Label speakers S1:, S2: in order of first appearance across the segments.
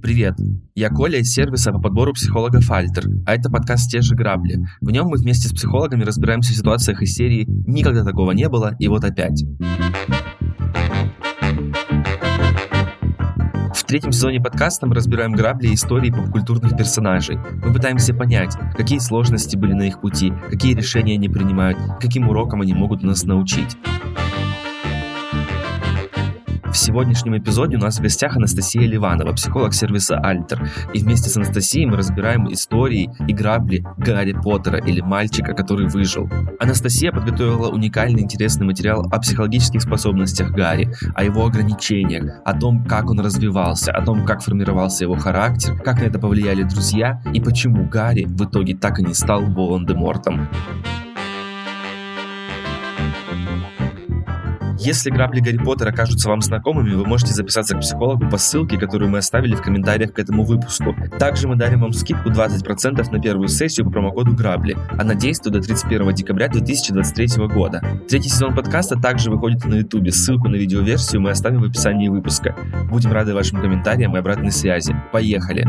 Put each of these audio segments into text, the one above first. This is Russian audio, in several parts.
S1: Привет, я Коля из сервиса по подбору психологов Альтер, а это подкаст «Те же грабли». В нем мы вместе с психологами разбираемся в ситуациях из серии «Никогда такого не было, и вот опять». В третьем сезоне подкаста мы разбираем грабли и истории попкультурных персонажей. Мы пытаемся понять, какие сложности были на их пути, какие решения они принимают, каким урокам они могут нас научить. В сегодняшнем эпизоде у нас в гостях Анастасия Ливанова, психолог сервиса Альтер. И вместе с Анастасией мы разбираем истории и грабли Гарри Поттера или мальчика, который выжил. Анастасия подготовила уникальный интересный материал о психологических способностях Гарри, о его ограничениях, о том, как он развивался, о том, как формировался его характер, как на это повлияли друзья и почему Гарри в итоге так и не стал Волан-де-Мортом. Если грабли Гарри Поттера кажутся вам знакомыми, вы можете записаться к психологу по ссылке, которую мы оставили в комментариях к этому выпуску. Также мы дарим вам скидку 20% на первую сессию по промокоду грабли. Она действует до 31 декабря 2023 года. Третий сезон подкаста также выходит на ютубе. Ссылку на видеоверсию мы оставим в описании выпуска. Будем рады вашим комментариям и обратной связи. Поехали!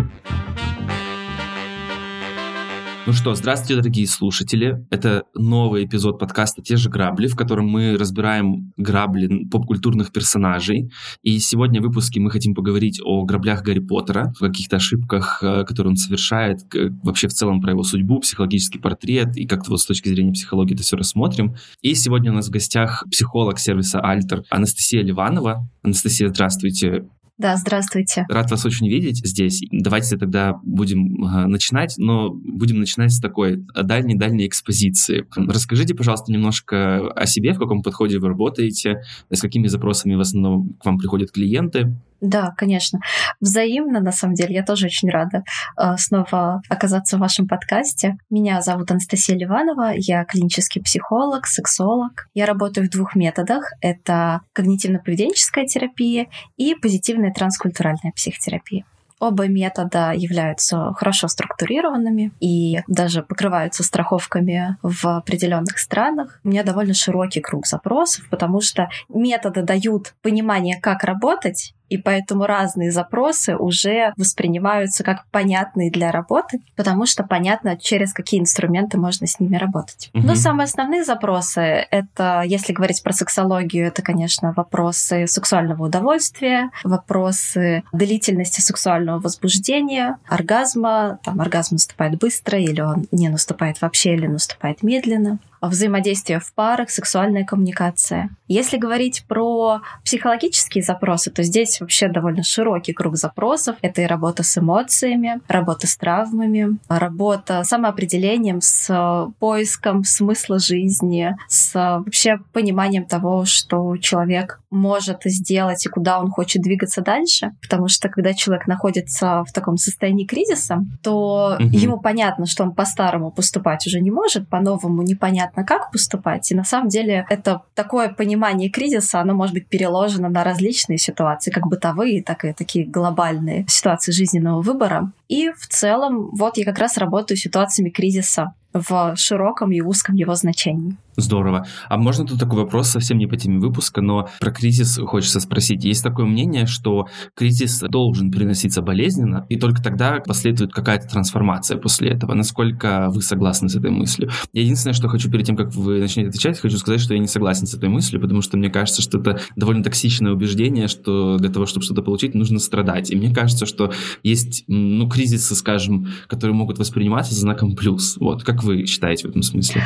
S1: Ну что, здравствуйте, дорогие слушатели. Это новый эпизод подкаста «Те же грабли», в котором мы разбираем грабли поп-культурных персонажей. И сегодня в выпуске мы хотим поговорить о граблях Гарри Поттера, о каких-то ошибках, э, которые он совершает, вообще в целом про его судьбу, психологический портрет, и как-то вот с точки зрения психологии это все рассмотрим. И сегодня у нас в гостях психолог сервиса «Альтер» Анастасия Ливанова. Анастасия, здравствуйте.
S2: Да, здравствуйте.
S1: Рад вас очень видеть здесь. Давайте тогда будем э, начинать, но будем начинать с такой дальней-дальней экспозиции. Расскажите, пожалуйста, немножко о себе, в каком подходе вы работаете, с какими запросами в основном к вам приходят клиенты.
S2: Да, конечно. Взаимно, на самом деле. Я тоже очень рада э, снова оказаться в вашем подкасте. Меня зовут Анастасия Ливанова. Я клинический психолог, сексолог. Я работаю в двух методах. Это когнитивно-поведенческая терапия и позитивная транскультуральная психотерапия. Оба метода являются хорошо структурированными и даже покрываются страховками в определенных странах. У меня довольно широкий круг запросов, потому что методы дают понимание, как работать, и поэтому разные запросы уже воспринимаются как понятные для работы, потому что понятно, через какие инструменты можно с ними работать. Угу. Но самые основные запросы — это, если говорить про сексологию, это, конечно, вопросы сексуального удовольствия, вопросы длительности сексуального возбуждения, оргазма, там оргазм наступает быстро или он не наступает вообще или наступает медленно, взаимодействие в парах, сексуальная коммуникация. Если говорить про психологические запросы, то здесь вообще довольно широкий круг запросов. Это и работа с эмоциями, работа с травмами, работа с самоопределением, с поиском смысла жизни, с вообще пониманием того, что человек может сделать и куда он хочет двигаться дальше. Потому что когда человек находится в таком состоянии кризиса, то угу. ему понятно, что он по-старому поступать уже не может, по-новому непонятно, как поступать. И на самом деле это такое понимание кризиса, оно может быть переложено на различные ситуации, как бытовые, так и такие глобальные ситуации жизненного выбора. И в целом, вот я как раз работаю с ситуациями кризиса в широком и узком его значении.
S1: Здорово. А можно тут такой вопрос, совсем не по теме выпуска, но про кризис хочется спросить. Есть такое мнение, что кризис должен переноситься болезненно, и только тогда последует какая-то трансформация после этого. Насколько вы согласны с этой мыслью? Единственное, что хочу перед тем, как вы начнете отвечать, хочу сказать, что я не согласен с этой мыслью, потому что мне кажется, что это довольно токсичное убеждение, что для того, чтобы что-то получить, нужно страдать. И мне кажется, что есть, ну, кризисы, скажем, которые могут восприниматься знаком плюс. Вот, как вы считаете в этом смысле?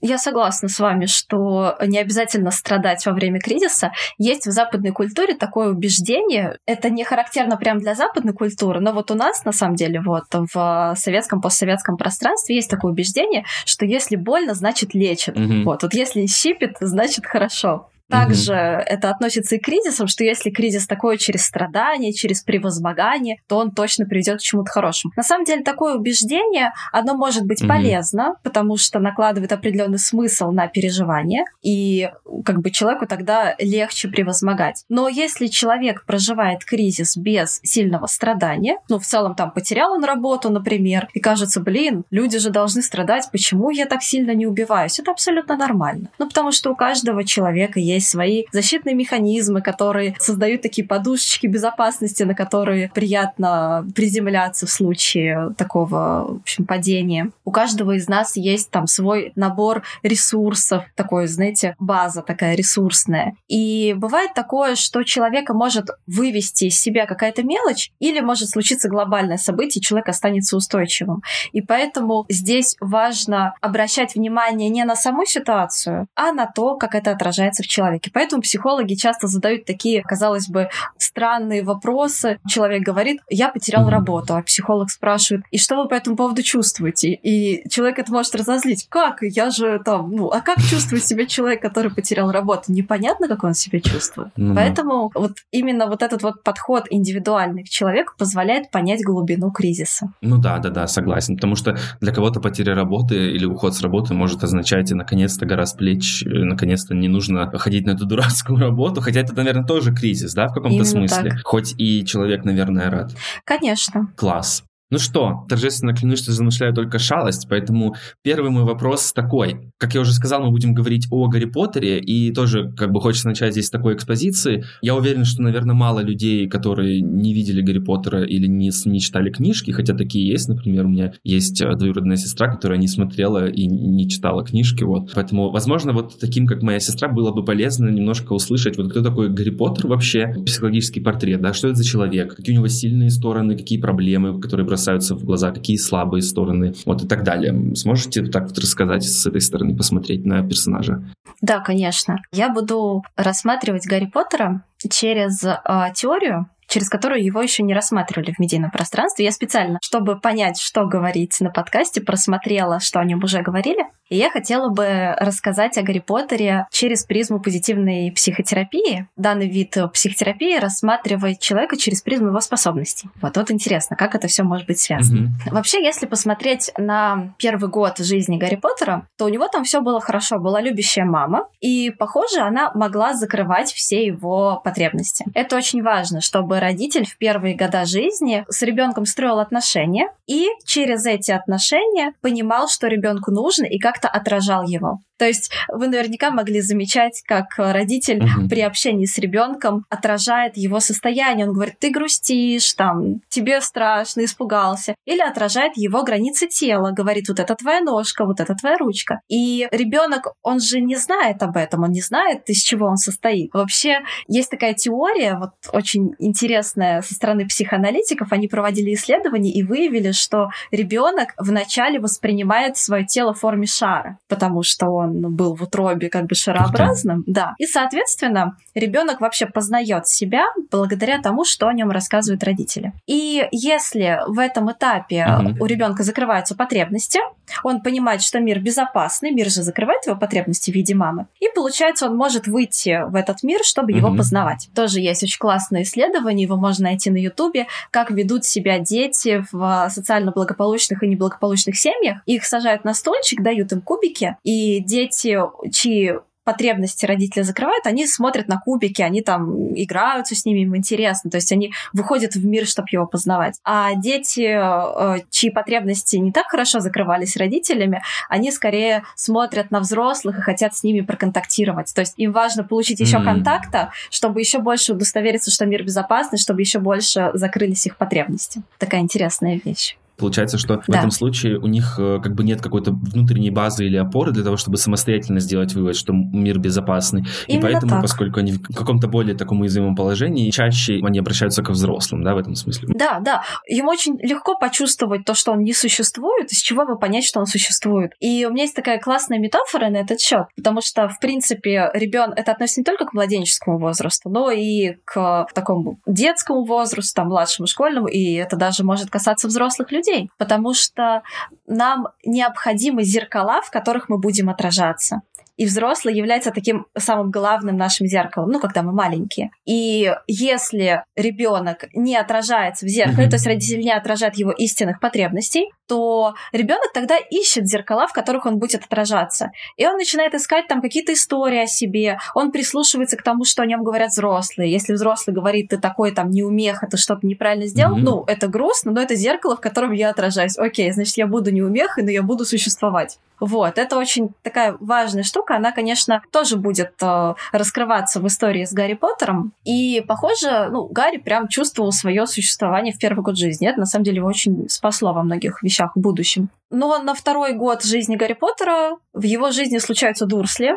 S2: Я согласна с вами, что не обязательно страдать во время кризиса. Есть в западной культуре такое убеждение, это не характерно прям для западной культуры, но вот у нас, на самом деле, вот в советском, постсоветском пространстве есть такое убеждение, что если больно, значит лечит. Угу. Вот, вот если щипит, значит хорошо. Также mm-hmm. это относится и к кризисам, что если кризис такой через страдание, через превозмогание, то он точно приведет к чему-то хорошему. На самом деле такое убеждение, оно может быть mm-hmm. полезно, потому что накладывает определенный смысл на переживание, и как бы человеку тогда легче превозмогать. Но если человек проживает кризис без сильного страдания, ну, в целом там потерял он работу, например, и кажется, блин, люди же должны страдать, почему я так сильно не убиваюсь? Это абсолютно нормально. Ну, потому что у каждого человека есть есть свои защитные механизмы, которые создают такие подушечки безопасности, на которые приятно приземляться в случае такого, в общем, падения. У каждого из нас есть там свой набор ресурсов, такой, знаете, база такая ресурсная. И бывает такое, что человека может вывести из себя какая-то мелочь, или может случиться глобальное событие, и человек останется устойчивым. И поэтому здесь важно обращать внимание не на саму ситуацию, а на то, как это отражается в человеке. Поэтому психологи часто задают такие, казалось бы, странные вопросы. Человек говорит, я потерял работу, а психолог спрашивает, и что вы по этому поводу чувствуете? И человек это может разозлить. Как? Я же там, ну, а как чувствует себя человек, который потерял работу? Непонятно, как он себя чувствует. Mm-hmm. Поэтому вот именно вот этот вот подход индивидуальный к человеку позволяет понять глубину кризиса.
S1: Ну да, да, да, согласен. Потому что для кого-то потеря работы или уход с работы может означать, и наконец-то гора с плеч, наконец-то не нужно ходить на эту дурацкую работу, хотя это, наверное, тоже кризис, да, в каком-то смысле. Так. Хоть и человек, наверное, рад.
S2: Конечно.
S1: Класс. Ну что, торжественно клянусь, что замышляю только шалость, поэтому первый мой вопрос такой. Как я уже сказал, мы будем говорить о Гарри Поттере, и тоже как бы хочется начать здесь с такой экспозиции. Я уверен, что, наверное, мало людей, которые не видели Гарри Поттера или не, не читали книжки, хотя такие есть, например, у меня есть двоюродная сестра, которая не смотрела и не читала книжки, вот. Поэтому, возможно, вот таким, как моя сестра, было бы полезно немножко услышать, вот кто такой Гарри Поттер вообще, психологический портрет, да, что это за человек, какие у него сильные стороны, какие проблемы, которые бросаются в глаза, какие слабые стороны, вот и так далее. Сможете так вот рассказать с этой стороны, посмотреть на персонажа?
S2: Да, конечно. Я буду рассматривать Гарри Поттера через э, теорию, через которую его еще не рассматривали в медийном пространстве. Я специально, чтобы понять, что говорить на подкасте, просмотрела, что о нем уже говорили. И я хотела бы рассказать о Гарри Поттере через призму позитивной психотерапии. Данный вид психотерапии рассматривает человека через призму его способностей. Вот вот интересно, как это все может быть связано. Mm-hmm. Вообще, если посмотреть на первый год жизни Гарри Поттера, то у него там все было хорошо. Была любящая мама, и, похоже, она могла закрывать все его потребности. Это очень важно, чтобы родитель в первые года жизни с ребенком строил отношения и через эти отношения понимал, что ребенку нужно и как-то отражал его. То есть вы наверняка могли замечать, как родитель угу. при общении с ребенком отражает его состояние. Он говорит, ты грустишь, там, тебе страшно, испугался. Или отражает его границы тела, говорит, вот это твоя ножка, вот это твоя ручка. И ребенок, он же не знает об этом, он не знает, из чего он состоит. Вообще есть такая теория, вот очень интересная со стороны психоаналитиков, они проводили исследования и выявили, что ребенок вначале воспринимает свое тело в форме шара, потому что он он был в утробе как бы шарообразным, да. И, соответственно, ребенок вообще познает себя благодаря тому, что о нем рассказывают родители. И если в этом этапе у ребенка закрываются потребности, он понимает, что мир безопасный, мир же закрывает его потребности в виде мамы, и получается, он может выйти в этот мир, чтобы его познавать. Тоже есть очень классное исследование, его можно найти на Ютубе, как ведут себя дети в социально благополучных и неблагополучных семьях. Их сажают на стульчик, дают им кубики, и дети, чьи потребности родители закрывают, они смотрят на кубики, они там играются с ними, им интересно, то есть они выходят в мир, чтобы его познавать. А дети, э, чьи потребности не так хорошо закрывались родителями, они скорее смотрят на взрослых и хотят с ними проконтактировать. То есть им важно получить еще mm-hmm. контакта, чтобы еще больше удостовериться, что мир безопасный, чтобы еще больше закрылись их потребности. Такая интересная вещь.
S1: Получается, что в этом случае у них э, как бы нет какой-то внутренней базы или опоры для того, чтобы самостоятельно сделать вывод, что мир безопасный. Именно и поэтому, так. поскольку они в каком-то более таком уязвимом положении, чаще они обращаются к взрослым, да, в этом смысле.
S2: Да, да. Ему очень легко почувствовать то, что он не существует, из чего бы понять, что он существует. И у меня есть такая классная метафора на этот счет, потому что, в принципе, ребенок это относится не только к младенческому возрасту, но и к такому детскому возрасту, там, младшему школьному, и это даже может касаться взрослых людей людей, потому что нам необходимы зеркала, в которых мы будем отражаться. И взрослый является таким самым главным нашим зеркалом, ну, когда мы маленькие. И если ребенок не отражается в зеркале, mm-hmm. то есть родитель не отражает его истинных потребностей, то ребенок тогда ищет зеркала, в которых он будет отражаться. И он начинает искать там какие-то истории о себе, он прислушивается к тому, что о нем говорят взрослые. Если взрослый говорит, ты такой там неумеха, ты что-то неправильно сделал, mm-hmm. ну, это грустно, но это зеркало, в котором я отражаюсь. Окей, значит, я буду неумехой, но я буду существовать. Вот, это очень такая важная штука. Она, конечно, тоже будет э, раскрываться в истории с Гарри Поттером. И, похоже, ну, Гарри прям чувствовал свое существование в первый год жизни. Это, на самом деле, его очень спасло во многих вещах в будущем. Но на второй год жизни Гарри Поттера в его жизни случаются Дурсли.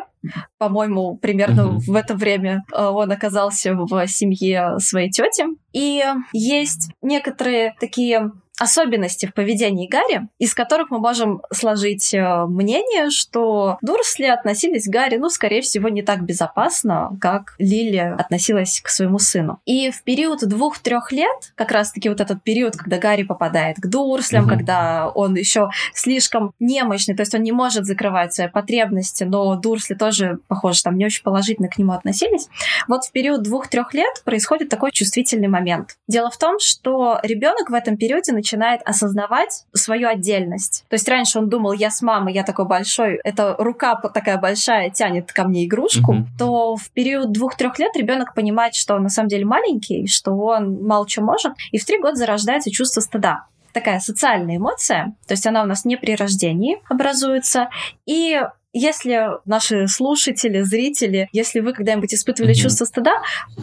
S2: По-моему, примерно в это время э, он оказался в семье своей тети. И есть некоторые такие особенности в поведении Гарри, из которых мы можем сложить э, мнение, что Дурсли относились к Гарри, ну, скорее всего, не так безопасно, как Лили относилась к своему сыну. И в период двух-трех лет, как раз-таки вот этот период, когда Гарри попадает к Дурслям, угу. когда он еще слишком немощный, то есть он не может закрывать свои потребности, но Дурсли тоже, похоже, там не очень положительно к нему относились. Вот в период двух-трех лет происходит такой чувствительный момент. Дело в том, что ребенок в этом периоде начинает начинает осознавать свою отдельность. То есть раньше он думал, я с мамой, я такой большой, эта рука такая большая тянет ко мне игрушку, mm-hmm. то в период двух-трех лет ребенок понимает, что он на самом деле маленький, что он мало что может, и в три года зарождается чувство стыда такая социальная эмоция, то есть она у нас не при рождении образуется, и если наши слушатели, зрители, если вы когда-нибудь испытывали mm-hmm. чувство стыда,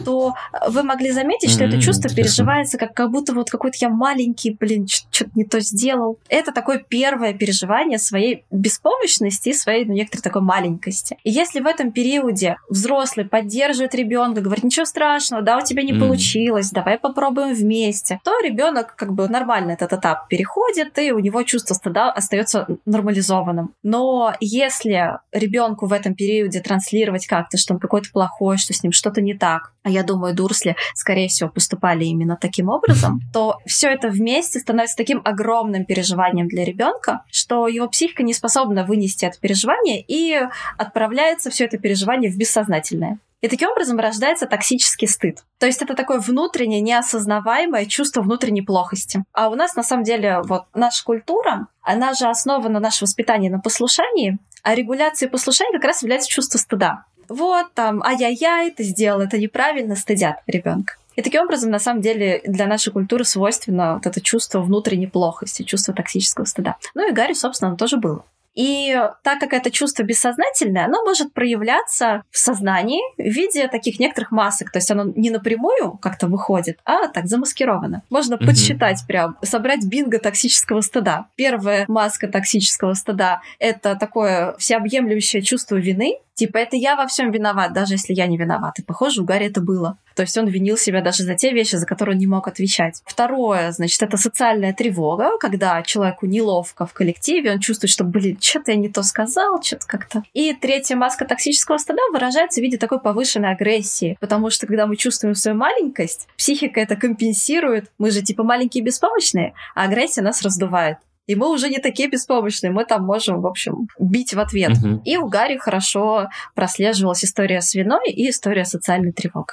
S2: то вы могли заметить, что mm-hmm, это чувство интересно. переживается как, как будто вот какой-то я маленький, блин, что-то не то сделал. Это такое первое переживание своей беспомощности и своей ну, некоторой такой маленькости. И если в этом периоде взрослый поддерживает ребенка, говорит, ничего страшного, да, у тебя не mm-hmm. получилось, давай попробуем вместе, то ребенок как бы нормально этот этап переходит, и у него чувство стыда остается нормализованным. Но если если ребенку в этом периоде транслировать как-то, что он какой-то плохой, что с ним что-то не так, а я думаю, Дурсли, скорее всего, поступали именно таким образом, то все это вместе становится таким огромным переживанием для ребенка, что его психика не способна вынести это переживание и отправляется все это переживание в бессознательное. И таким образом рождается токсический стыд. То есть это такое внутреннее, неосознаваемое чувство внутренней плохости. А у нас на самом деле вот наша культура, она же основана на наше воспитание на послушании, а регуляцией послушания как раз является чувство стыда. Вот там, ай-яй-яй, ты сделал это неправильно, стыдят ребенка. И таким образом, на самом деле, для нашей культуры свойственно вот это чувство внутренней плохости, чувство токсического стыда. Ну и Гарри, собственно, тоже было. И так как это чувство бессознательное, оно может проявляться в сознании в виде таких некоторых масок. То есть оно не напрямую как-то выходит, а так замаскировано. Можно mm-hmm. подсчитать прям, собрать бинго токсического стыда. Первая маска токсического стыда — это такое всеобъемлющее чувство вины, Типа, это я во всем виноват, даже если я не виноват. И, похоже, у Гарри это было. То есть он винил себя даже за те вещи, за которые он не мог отвечать. Второе, значит, это социальная тревога, когда человеку неловко в коллективе, он чувствует, что, блин, что-то я не то сказал, что-то как-то. И третья маска токсического стыда выражается в виде такой повышенной агрессии, потому что когда мы чувствуем свою маленькость, психика это компенсирует. Мы же типа маленькие и беспомощные, а агрессия нас раздувает. И мы уже не такие беспомощные, мы там можем, в общем, бить в ответ. Угу. И у Гарри хорошо прослеживалась история с виной и история социальной тревоги.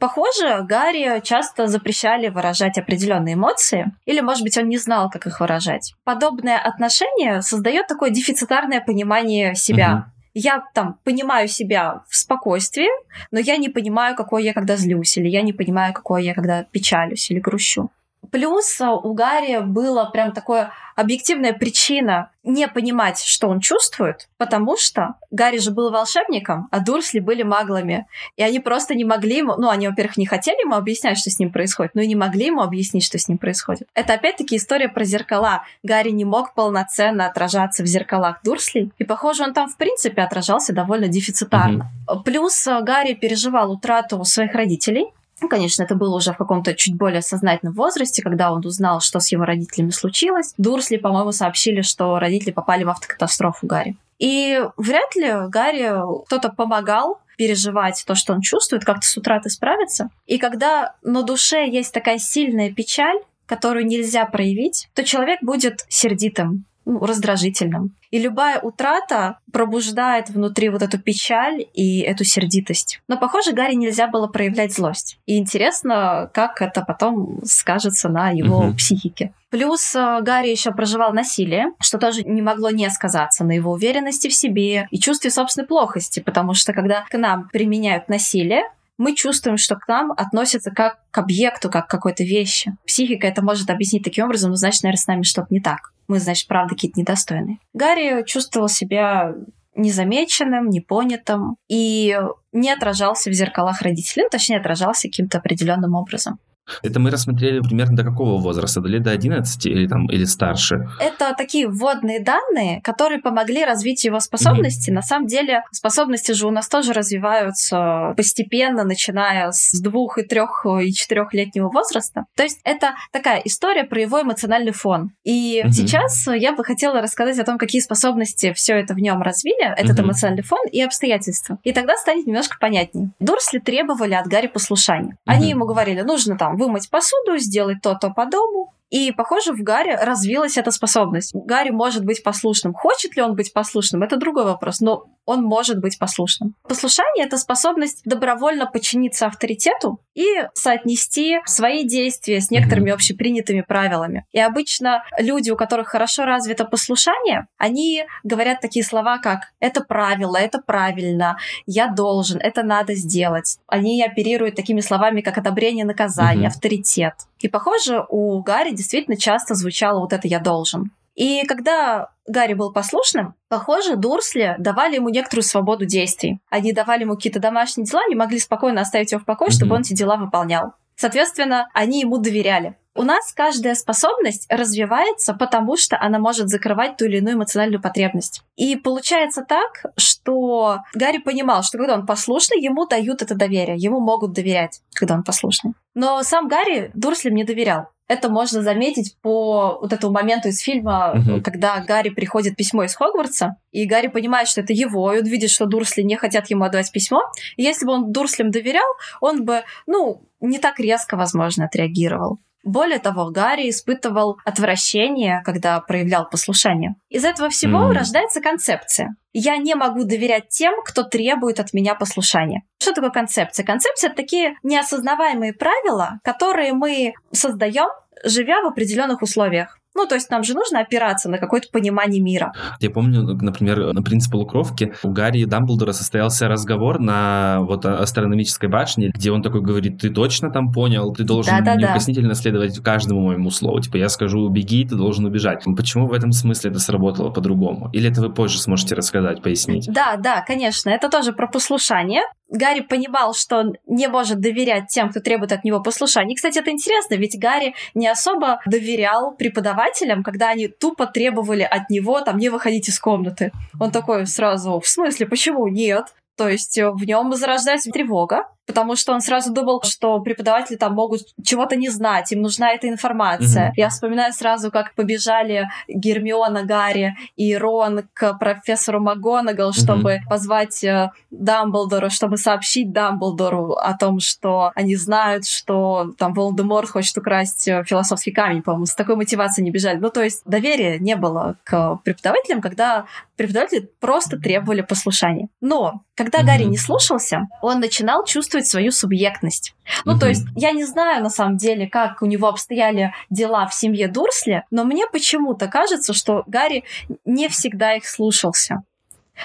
S2: Похоже, Гарри часто запрещали выражать определенные эмоции, или, может быть, он не знал, как их выражать. Подобное отношение создает такое дефицитарное понимание себя. Угу. Я там понимаю себя в спокойствии, но я не понимаю, какой я когда злюсь, или я не понимаю, какой я когда печалюсь или грущу. Плюс а, у Гарри была прям такая объективная причина не понимать, что он чувствует, потому что Гарри же был волшебником, а Дурсли были маглами. И они просто не могли ему... Ну, они, во-первых, не хотели ему объяснять, что с ним происходит, но и не могли ему объяснить, что с ним происходит. Это опять-таки история про зеркала. Гарри не мог полноценно отражаться в зеркалах Дурсли, и, похоже, он там, в принципе, отражался довольно дефицитарно. Mm-hmm. Плюс а, Гарри переживал утрату своих родителей, конечно, это было уже в каком-то чуть более сознательном возрасте, когда он узнал, что с его родителями случилось. Дурсли, по-моему, сообщили, что родители попали в автокатастрофу Гарри. И вряд ли Гарри кто-то помогал переживать то, что он чувствует, как-то с утратой справиться. И когда на душе есть такая сильная печаль, которую нельзя проявить, то человек будет сердитым, ну, раздражительным. И любая утрата пробуждает внутри вот эту печаль и эту сердитость. Но, похоже, Гарри нельзя было проявлять злость. И интересно, как это потом скажется на его угу. психике. Плюс э, Гарри еще проживал насилие, что тоже не могло не сказаться на его уверенности в себе и чувстве собственной плохости, потому что когда к нам применяют насилие, мы чувствуем, что к нам относятся как к объекту, как к какой-то вещи. Психика это может объяснить таким образом, но значит, наверное, с нами что-то не так. Мы, значит, правда какие-то недостойные. Гарри чувствовал себя незамеченным, непонятым и не отражался в зеркалах родителей, ну, точнее, отражался каким-то определенным образом.
S1: Это мы рассмотрели примерно до какого возраста? До лет до 11 или, там, или старше?
S2: Это такие вводные данные, которые помогли развить его способности. Mm-hmm. На самом деле способности же у нас тоже развиваются постепенно, начиная с двух и трех и четырехлетнего возраста. То есть это такая история про его эмоциональный фон. И mm-hmm. сейчас я бы хотела рассказать о том, какие способности все это в нем развили, этот mm-hmm. эмоциональный фон и обстоятельства. И тогда станет немножко понятнее. Дурсли требовали от Гарри послушания. Mm-hmm. Они ему говорили, нужно там вымыть посуду, сделать то-то по дому. И, похоже, в Гарри развилась эта способность. Гарри может быть послушным. Хочет ли он быть послушным, это другой вопрос, но он может быть послушным. Послушание — это способность добровольно подчиниться авторитету и соотнести свои действия с некоторыми общепринятыми правилами. И обычно люди, у которых хорошо развито послушание, они говорят такие слова, как «это правило», «это правильно», «я должен», «это надо сделать». Они оперируют такими словами, как одобрение наказания, авторитет. И, похоже, у Гарри действительно часто звучало вот это «я должен». И когда Гарри был послушным, похоже, Дурсли давали ему некоторую свободу действий. Они давали ему какие-то домашние дела, не могли спокойно оставить его в покое, mm-hmm. чтобы он эти дела выполнял. Соответственно, они ему доверяли. У нас каждая способность развивается, потому что она может закрывать ту или иную эмоциональную потребность. И получается так, что Гарри понимал, что когда он послушный, ему дают это доверие, ему могут доверять, когда он послушный. Но сам Гарри Дурслям не доверял. Это можно заметить по вот этому моменту из фильма, uh-huh. когда Гарри приходит письмо из Хогвартса, и Гарри понимает, что это его, и он видит, что Дурсли не хотят ему отдавать письмо. И если бы он Дурслям доверял, он бы, ну, не так резко, возможно, отреагировал. Более того, Гарри испытывал отвращение, когда проявлял послушание. Из этого всего mm. рождается концепция. Я не могу доверять тем, кто требует от меня послушания. Что такое концепция? Концепция — это такие неосознаваемые правила, которые мы создаем, живя в определенных условиях. Ну, то есть нам же нужно опираться на какое-то понимание мира.
S1: Я помню, например, на принцип полукровки у Гарри и Дамблдора состоялся разговор на вот астрономической башне, где он такой говорит, ты точно там понял, ты должен да, да, неукоснительно следовать каждому моему слову. Типа я скажу беги, ты должен убежать. Почему в этом смысле это сработало по-другому? Или это вы позже сможете рассказать, пояснить?
S2: Да, да, конечно. Это тоже про послушание. Гарри понимал, что он не может доверять тем, кто требует от него послушания. И, кстати, это интересно, ведь Гарри не особо доверял преподавателям, когда они тупо требовали от него там не выходить из комнаты. Он такой сразу, в смысле, почему нет? То есть в нем зарождается тревога, потому что он сразу думал, что преподаватели там могут чего-то не знать, им нужна эта информация. Mm-hmm. Я вспоминаю сразу, как побежали Гермиона, Гарри и Рон к профессору МакГонагал, чтобы mm-hmm. позвать э, Дамблдора, чтобы сообщить Дамблдору о том, что они знают, что там Волдеморт хочет украсть э, философский камень, по-моему, с такой мотивацией не бежали. Ну, то есть доверия не было к преподавателям, когда преподаватели просто требовали послушания. Но когда mm-hmm. Гарри не слушался, он начинал чувствовать чувствовать свою субъектность. Ну, mm-hmm. то есть, я не знаю, на самом деле, как у него обстояли дела в семье Дурсли, но мне почему-то кажется, что Гарри не всегда их слушался.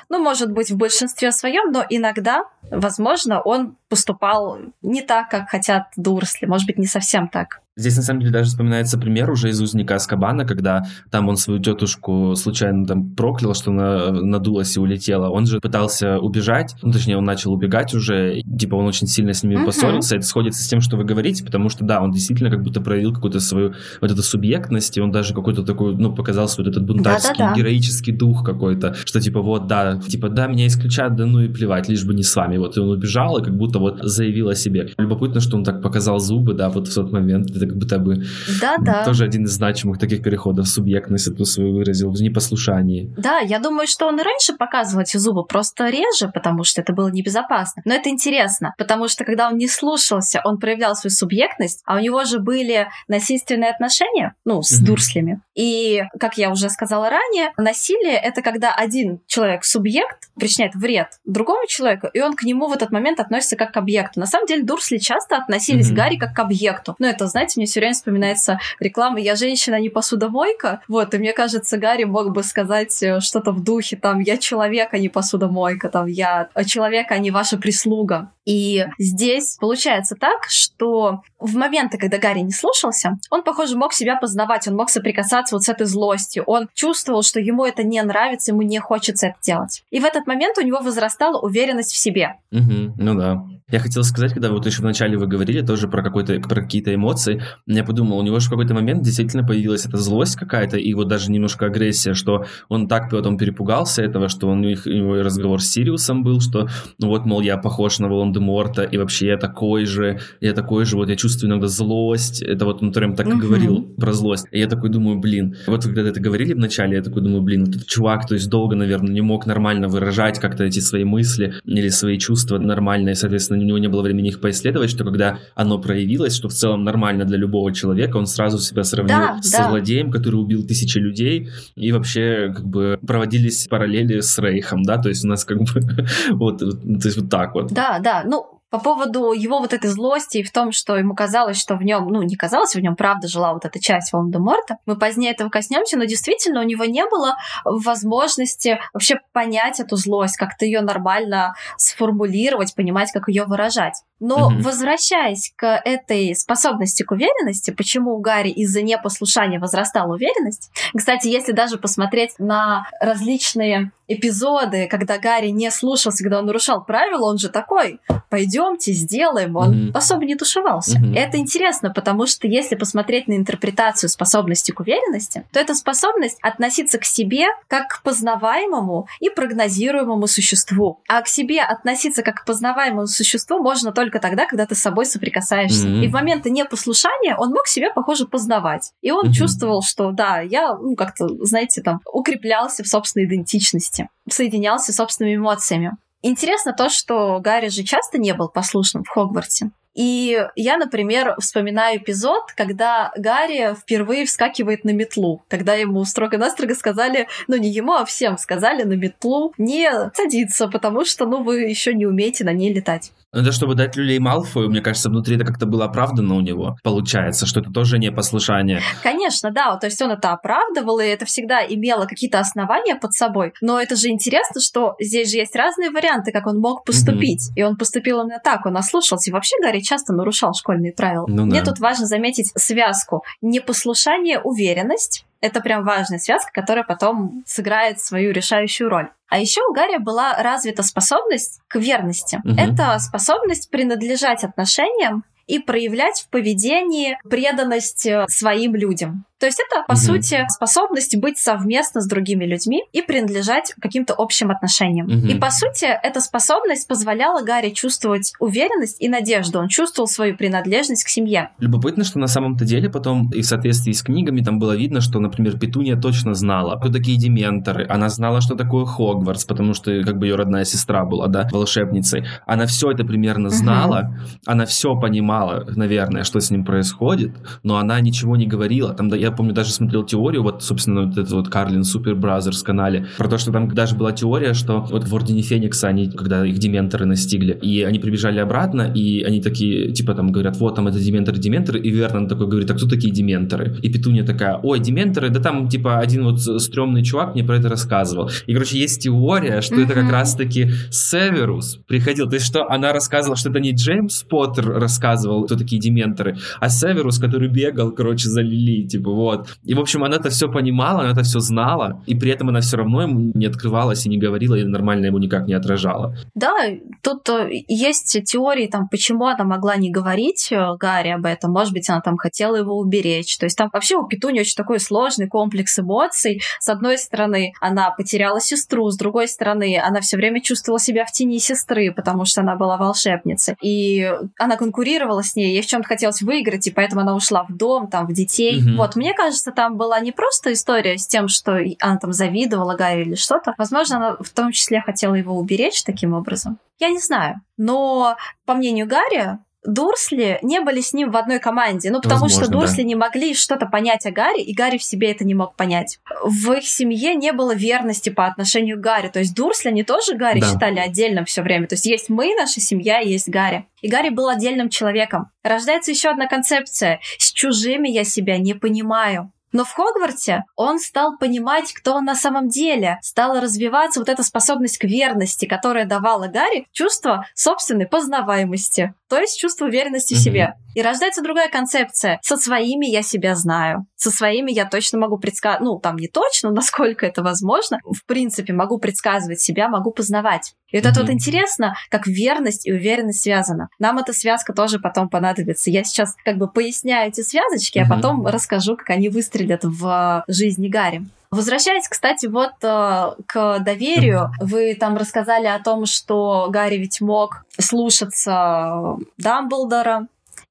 S2: Ну, может быть, в большинстве своем, но иногда, возможно, он поступал не так, как хотят Дурсли. Может быть, не совсем так.
S1: Здесь, на самом деле, даже вспоминается пример уже из «Узника Аскабана», когда там он свою тетушку случайно там проклял, что она надулась и улетела. Он же пытался убежать, ну, точнее, он начал убегать уже, типа он очень сильно с ними uh-huh. поссорился. Это сходится с тем, что вы говорите, потому что, да, он действительно как будто проявил какую-то свою вот эту субъектность, и он даже какой-то такой, ну, показал свой вот этот бунтарский, Да-да-да. героический дух какой-то, что типа вот, да, типа, да, меня исключат, да ну и плевать, лишь бы не с вами. Вот, и он убежал, и как будто вот заявил о себе. Любопытно, что он так показал зубы, да, вот в тот момент. Это как будто бы
S2: да, да.
S1: тоже один из значимых таких переходов. Субъектность эту свою выразил в непослушании.
S2: Да, я думаю, что он и раньше показывал эти зубы, просто реже, потому что это было небезопасно. Но это интересно, потому что когда он не слушался, он проявлял свою субъектность, а у него же были насильственные отношения, ну, с угу. дурслями. И, как я уже сказала ранее, насилие — это когда один человек, субъект, причиняет вред другому человеку, и он к нему в этот момент относится как к объекту. На самом деле, дурсли часто относились угу. к Гарри как к объекту. Ну, это, знаете, мне все время вспоминается реклама «Я женщина, не посудомойка». Вот, и мне кажется, Гарри мог бы сказать э, что-то в духе там «Я человек, а не посудомойка», там «Я человек, а не ваша прислуга». И здесь получается так, что в моменты, когда Гарри не слушался, он, похоже, мог себя познавать, он мог соприкасаться вот с этой злостью, он чувствовал, что ему это не нравится, ему не хочется это делать. И в этот момент у него возрастала уверенность в себе.
S1: Угу, ну да. Я хотел сказать, когда вот еще вначале вы говорили тоже про, какой-то, про какие-то эмоции, я подумал, у него же в какой-то момент действительно появилась эта злость какая-то, и вот даже немножко агрессия, что он так потом перепугался этого, что он, у, них, у него разговор с Сириусом был, что ну вот, мол, я похож на Волан-де-Морта, и вообще я такой же, я такой же, вот я чувствую иногда злость, это вот он прям так и говорил про злость. И я такой думаю, блин, вот когда это говорили вначале, я такой думаю, блин, этот чувак, то есть долго, наверное, не мог нормально выражать как-то эти свои мысли или свои чувства нормально, и, соответственно, у него не было времени их поисследовать, что когда оно проявилось, что в целом нормально для любого человека, он сразу себя сравнил да, с да. злодеем, который убил тысячи людей, и вообще как бы проводились параллели с Рейхом, да, то есть у нас как бы вот, то есть вот так вот.
S2: Да, да, ну по поводу его вот этой злости и в том, что ему казалось, что в нем, ну, не казалось, в нем правда жила вот эта часть Волан-де-Морта. Мы позднее этого коснемся, но действительно у него не было возможности вообще понять эту злость, как-то ее нормально сформулировать, понимать, как ее выражать. Но mm-hmm. возвращаясь к этой способности к уверенности, почему у Гарри из-за непослушания возрастала уверенность? Кстати, если даже посмотреть на различные эпизоды, когда Гарри не слушался, когда он нарушал правила, он же такой, пойдемте, сделаем. Он mm-hmm. особо не тушевался. Mm-hmm. Это интересно, потому что если посмотреть на интерпретацию способности к уверенности, то это способность относиться к себе как к познаваемому и прогнозируемому существу. А к себе относиться как к познаваемому существу можно только только тогда, когда ты с собой соприкасаешься. Mm-hmm. И в моменты непослушания он мог себя, похоже, познавать. И он mm-hmm. чувствовал, что да, я, ну, как-то, знаете, там, укреплялся в собственной идентичности, соединялся с собственными эмоциями. Интересно то, что Гарри же часто не был послушным в Хогвартсе. И я, например, вспоминаю эпизод, когда Гарри впервые вскакивает на метлу, когда ему строго-настрого сказали, ну не ему, а всем сказали на метлу не садиться, потому что, ну, вы еще не умеете на ней летать.
S1: Это чтобы дать люлей Малфою, мне кажется, внутри это как-то было оправдано у него. Получается, что это тоже не послушание.
S2: Конечно, да. То есть он это оправдывал, и это всегда имело какие-то основания под собой. Но это же интересно, что здесь же есть разные варианты, как он мог поступить. Mm-hmm. И он поступил именно так, он ослушался. И вообще Гарри часто нарушал школьные правила. Ну, Мне да. тут важно заметить связку. Непослушание, уверенность это прям важная связка, которая потом сыграет свою решающую роль. А еще у Гарри была развита способность к верности. Угу. Это способность принадлежать отношениям и проявлять в поведении преданность э, своим людям. То есть это, по угу. сути, способность быть совместно с другими людьми и принадлежать каким-то общим отношениям. Угу. И, по сути, эта способность позволяла Гарри чувствовать уверенность и надежду. Он чувствовал свою принадлежность к семье.
S1: Любопытно, что на самом-то деле потом, и в соответствии с книгами, там было видно, что, например, Петуния точно знала, кто такие дементоры. Она знала, что такое Хогвартс, потому что как бы ее родная сестра была, да, волшебницей. Она все это примерно знала, угу. она все понимала, наверное, что с ним происходит, но она ничего не говорила. Там, да, я помню, даже смотрел теорию, вот, собственно, вот этот вот Carlin Super Brothers канале, про то, что там даже была теория, что вот в Ордене Феникса они, когда их дементоры настигли, и они прибежали обратно, и они такие, типа, там, говорят, вот, там, это дементоры, дементоры, и Вернон такой говорит, а кто такие дементоры? И Петуния такая, ой, дементоры, да там, типа, один вот стрёмный чувак мне про это рассказывал. И, короче, есть теория, что mm-hmm. это как раз-таки Северус приходил, то есть, что она рассказывала, что это не Джеймс Поттер рассказывал, кто такие дементоры, а Северус, который бегал, короче, за Лили, типа, вот. И, в общем, она это все понимала, она это все знала, и при этом она все равно ему не открывалась и не говорила, и нормально ему никак не отражала.
S2: Да, тут э, есть теории, там, почему она могла не говорить э, Гарри об этом. Может быть, она там хотела его уберечь. То есть там вообще у Петуни очень такой сложный комплекс эмоций. С одной стороны, она потеряла сестру, с другой стороны, она все время чувствовала себя в тени сестры, потому что она была волшебницей. И она конкурировала с ней, ей в чем-то хотелось выиграть, и поэтому она ушла в дом, там, в детей. Угу. Вот, мне кажется, там была не просто история с тем, что она там завидовала Гарри или что-то. Возможно, она в том числе хотела его уберечь таким образом. Я не знаю. Но, по мнению Гарри, Дурсли не были с ним в одной команде, ну потому Возможно, что Дурсли да. не могли что-то понять о Гарри, и Гарри в себе это не мог понять. В их семье не было верности по отношению к Гарри, то есть Дурсли они тоже Гарри да. считали отдельным все время, то есть есть мы, наша семья, и есть Гарри. И Гарри был отдельным человеком. Рождается еще одна концепция: с чужими я себя не понимаю. Но в Хогвартсе он стал понимать, кто он на самом деле. Стала развиваться вот эта способность к верности, которая давала Гарри чувство собственной познаваемости то есть чувство уверенности в себе. И рождается другая концепция. Со своими я себя знаю. Со своими я точно могу предсказывать, ну, там не точно, насколько это возможно. В принципе, могу предсказывать себя, могу познавать. И вот это вот интересно, как верность и уверенность связана. Нам эта связка тоже потом понадобится. Я сейчас как бы поясняю эти связочки, а потом расскажу, как они выстрелят в жизни Гарри. Возвращаясь, кстати, вот э, к доверию, вы там рассказали о том, что Гарри ведь мог слушаться Дамблдора,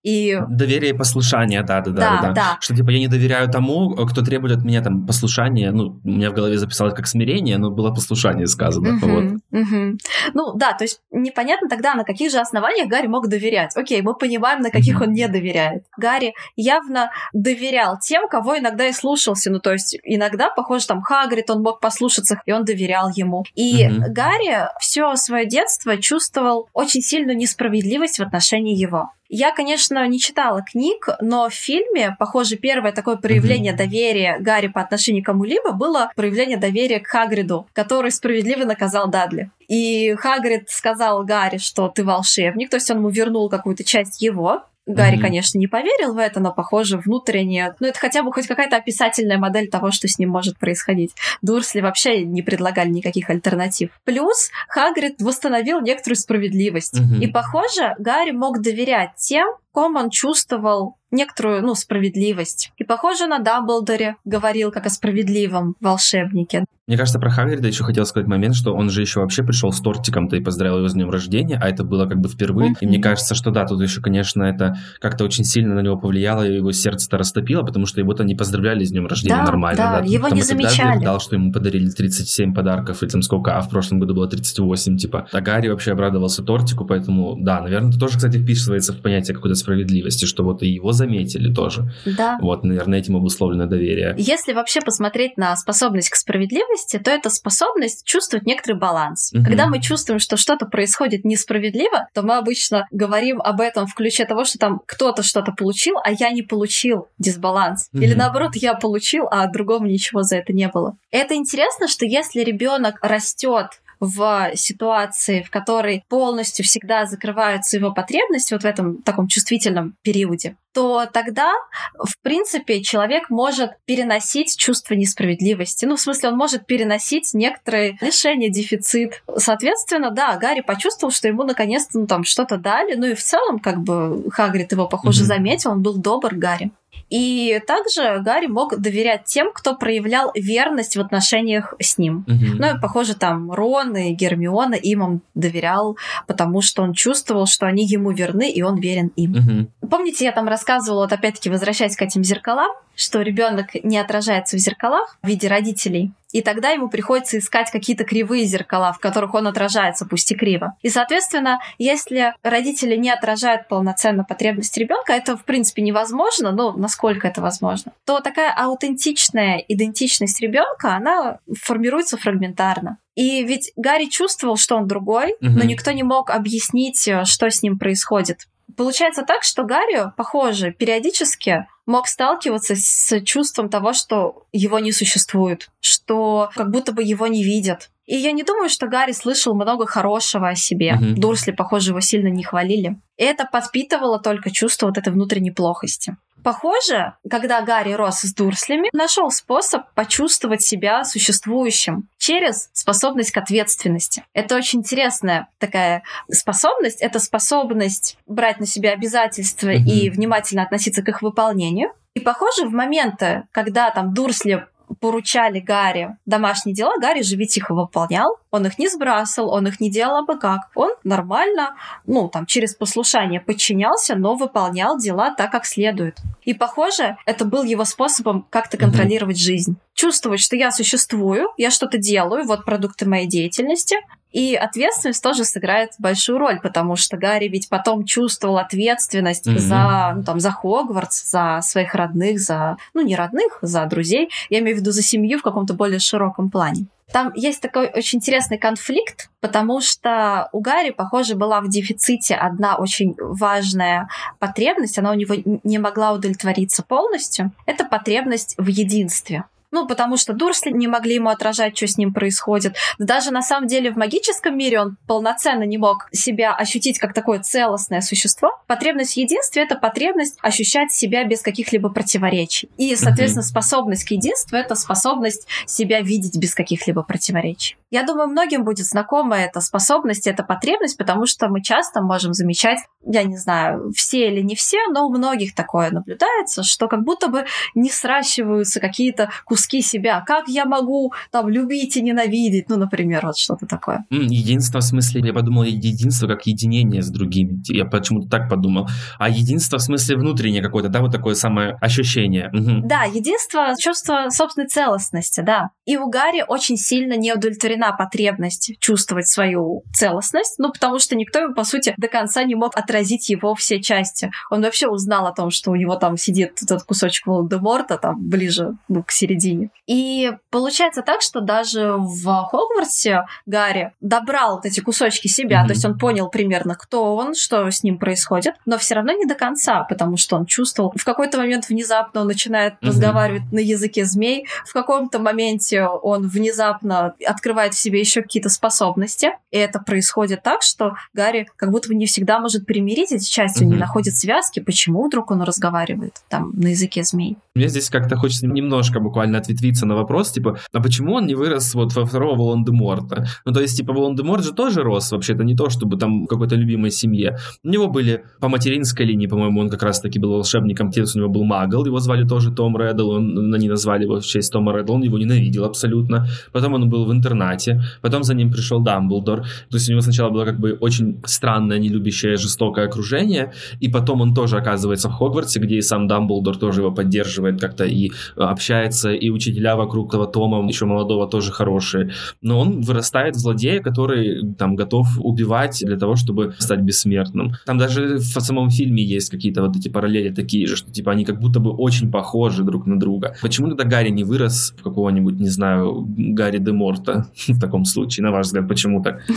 S2: и...
S1: Доверие и послушание, да, да, да, да, да. Что типа я не доверяю тому, кто требует от меня там послушания. Ну, у меня в голове записалось как смирение, но было послушание сказано. Угу, вот.
S2: угу. Ну да, то есть непонятно тогда, на каких же основаниях Гарри мог доверять. Окей, мы понимаем, на каких он не доверяет. Гарри явно доверял тем, кого иногда и слушался. Ну, то есть иногда, похоже, там Хагрид, он мог послушаться, и он доверял ему. И угу. Гарри все свое детство чувствовал очень сильную несправедливость в отношении его. Я, конечно, не читала книг, но в фильме, похоже, первое такое проявление mm-hmm. доверия Гарри по отношению к кому-либо было проявление доверия к Хагриду, который справедливо наказал Дадли. И Хагрид сказал Гарри, что ты волшебник, то есть он ему вернул какую-то часть его, Гарри, mm-hmm. конечно, не поверил в это, но, похоже, внутренне... Ну, это хотя бы хоть какая-то описательная модель того, что с ним может происходить. Дурсли вообще не предлагали никаких альтернатив. Плюс Хагрид восстановил некоторую справедливость. Mm-hmm. И, похоже, Гарри мог доверять тем, ком он чувствовал некоторую, ну, справедливость. И похоже на Дамблдоре говорил как о справедливом волшебнике.
S1: Мне кажется, про Хагрида еще хотел сказать момент, что он же еще вообще пришел с тортиком-то и поздравил его с днем рождения, а это было как бы впервые. Mm-hmm. И мне кажется, что да, тут еще, конечно, это как-то очень сильно на него повлияло, и его сердце-то растопило, потому что его-то не поздравляли с днем рождения
S2: да,
S1: нормально.
S2: Да,
S1: да.
S2: его
S1: там
S2: не замечали.
S1: дал, что ему подарили 37 подарков, или там сколько, а в прошлом году было 38, типа. А Гарри вообще обрадовался тортику, поэтому, да, наверное, это тоже, кстати, вписывается в понятие какой-то справедливости, что вот и его заметили тоже.
S2: Да.
S1: Вот, наверное, этим обусловлено доверие.
S2: Если вообще посмотреть на способность к справедливости, то это способность чувствовать некоторый баланс. Угу. Когда мы чувствуем, что что-то происходит несправедливо, то мы обычно говорим об этом в ключе того, что там кто-то что-то получил, а я не получил дисбаланс. Угу. Или наоборот, я получил, а другому ничего за это не было. Это интересно, что если ребенок растет в ситуации, в которой полностью всегда закрываются его потребности вот в этом таком чувствительном периоде, то тогда, в принципе, человек может переносить чувство несправедливости. Ну, в смысле, он может переносить некоторые лишения, дефицит. Соответственно, да, Гарри почувствовал, что ему наконец-то ну, там что-то дали. Ну и в целом, как бы, Хагрид его, похоже, mm-hmm. заметил, он был добр Гарри. И также Гарри мог доверять тем, кто проявлял верность в отношениях с ним. Угу. Ну и, похоже, там Рон и Гермиона им он доверял, потому что он чувствовал, что они ему верны, и он верен им. Угу. Помните, я там рассказывала, вот опять-таки возвращаясь к этим зеркалам, что ребенок не отражается в зеркалах в виде родителей, и тогда ему приходится искать какие-то кривые зеркала, в которых он отражается, пусть и криво. И, соответственно, если родители не отражают полноценно потребности ребенка, это, в принципе, невозможно, ну, насколько это возможно, то такая аутентичная идентичность ребенка, она формируется фрагментарно. И ведь Гарри чувствовал, что он другой, угу. но никто не мог объяснить, что с ним происходит. Получается так, что Гарри, похоже, периодически мог сталкиваться с чувством того, что его не существует, что как будто бы его не видят. И я не думаю, что Гарри слышал много хорошего о себе. Mm-hmm. Дурсли, похоже, его сильно не хвалили. И это подпитывало только чувство вот этой внутренней плохости. Похоже, когда Гарри рос с Дурслями, нашел способ почувствовать себя существующим через способность к ответственности. Это очень интересная такая способность. Это способность брать на себя обязательства mm-hmm. и внимательно относиться к их выполнению. И похоже, в моменты, когда там Дурсли поручали Гарри домашние дела, Гарри же ведь их выполнял. Он их не сбрасывал, он их не делал бы как. Он нормально, ну, там, через послушание подчинялся, но выполнял дела так, как следует. И, похоже, это был его способом как-то контролировать жизнь. Чувствовать, что я существую, я что-то делаю, вот продукты моей деятельности, И ответственность тоже сыграет большую роль, потому что Гарри ведь потом чувствовал ответственность mm-hmm. за, ну, там, за Хогвартс, за своих родных, за, ну, не родных, за друзей. Я имею в виду за семью в каком-то более широком плане. Там есть такой очень интересный конфликт, потому что у Гарри, похоже, была в дефиците одна очень важная потребность, она у него не могла удовлетвориться полностью. Это потребность в единстве. Ну, потому что Дурсли не могли ему отражать, что с ним происходит. Даже на самом деле в магическом мире он полноценно не мог себя ощутить как такое целостное существо. Потребность в единстве — это потребность ощущать себя без каких-либо противоречий. И, соответственно, mm-hmm. способность к единству — это способность себя видеть без каких-либо противоречий. Я думаю, многим будет знакома эта способность, эта потребность, потому что мы часто можем замечать, я не знаю, все или не все, но у многих такое наблюдается, что как будто бы не сращиваются какие-то куски себя. Как я могу там любить и ненавидеть? Ну, например, вот что-то такое.
S1: Единство в смысле, я подумал, единство как единение с другими. Я почему-то так подумал. А единство в смысле внутреннее какое-то, да, вот такое самое ощущение.
S2: Угу. Да, единство, чувство собственной целостности, да. И у Гарри очень сильно не удовлетворена потребность чувствовать свою целостность, ну, потому что никто ему, по сути, до конца не мог отразить его все части. Он вообще узнал о том, что у него там сидит этот кусочек Волан-де-Морта, там, ближе ну, к середине середине. И получается так, что даже в Хогвартсе Гарри добрал вот эти кусочки себя, mm-hmm. то есть он понял примерно, кто он, что с ним происходит, но все равно не до конца, потому что он чувствовал. В какой-то момент внезапно он начинает mm-hmm. разговаривать на языке змей, в каком-то моменте он внезапно открывает в себе еще какие-то способности, и это происходит так, что Гарри как будто бы не всегда может примирить эти части, mm-hmm. не находит связки, почему вдруг он разговаривает там на языке змей.
S1: Мне здесь как-то хочется немножко буквально ответвиться на вопрос, типа, а почему он не вырос вот во второго Волан-де-Морта? Ну, то есть, типа, Волан-де-Морт же тоже рос, вообще-то, не то, чтобы там в какой-то любимой семье. У него были по материнской линии, по-моему, он как раз-таки был волшебником, отец у него был Магл, его звали тоже Том Реддл, он, они назвали его в честь Тома Реддла, он его ненавидел абсолютно. Потом он был в интернате, потом за ним пришел Дамблдор. То есть у него сначала было как бы очень странное, нелюбящее, жестокое окружение, и потом он тоже оказывается в Хогвартсе, где и сам Дамблдор тоже его поддерживает как-то и общается, и учителя вокруг того Тома, еще молодого, тоже хорошие. Но он вырастает в злодея, который там готов убивать для того, чтобы стать бессмертным. Там даже в самом фильме есть какие-то вот эти параллели такие же, что типа они как будто бы очень похожи друг на друга. Почему тогда Гарри не вырос в какого-нибудь, не знаю, Гарри де Морта в таком случае, на ваш взгляд, почему так?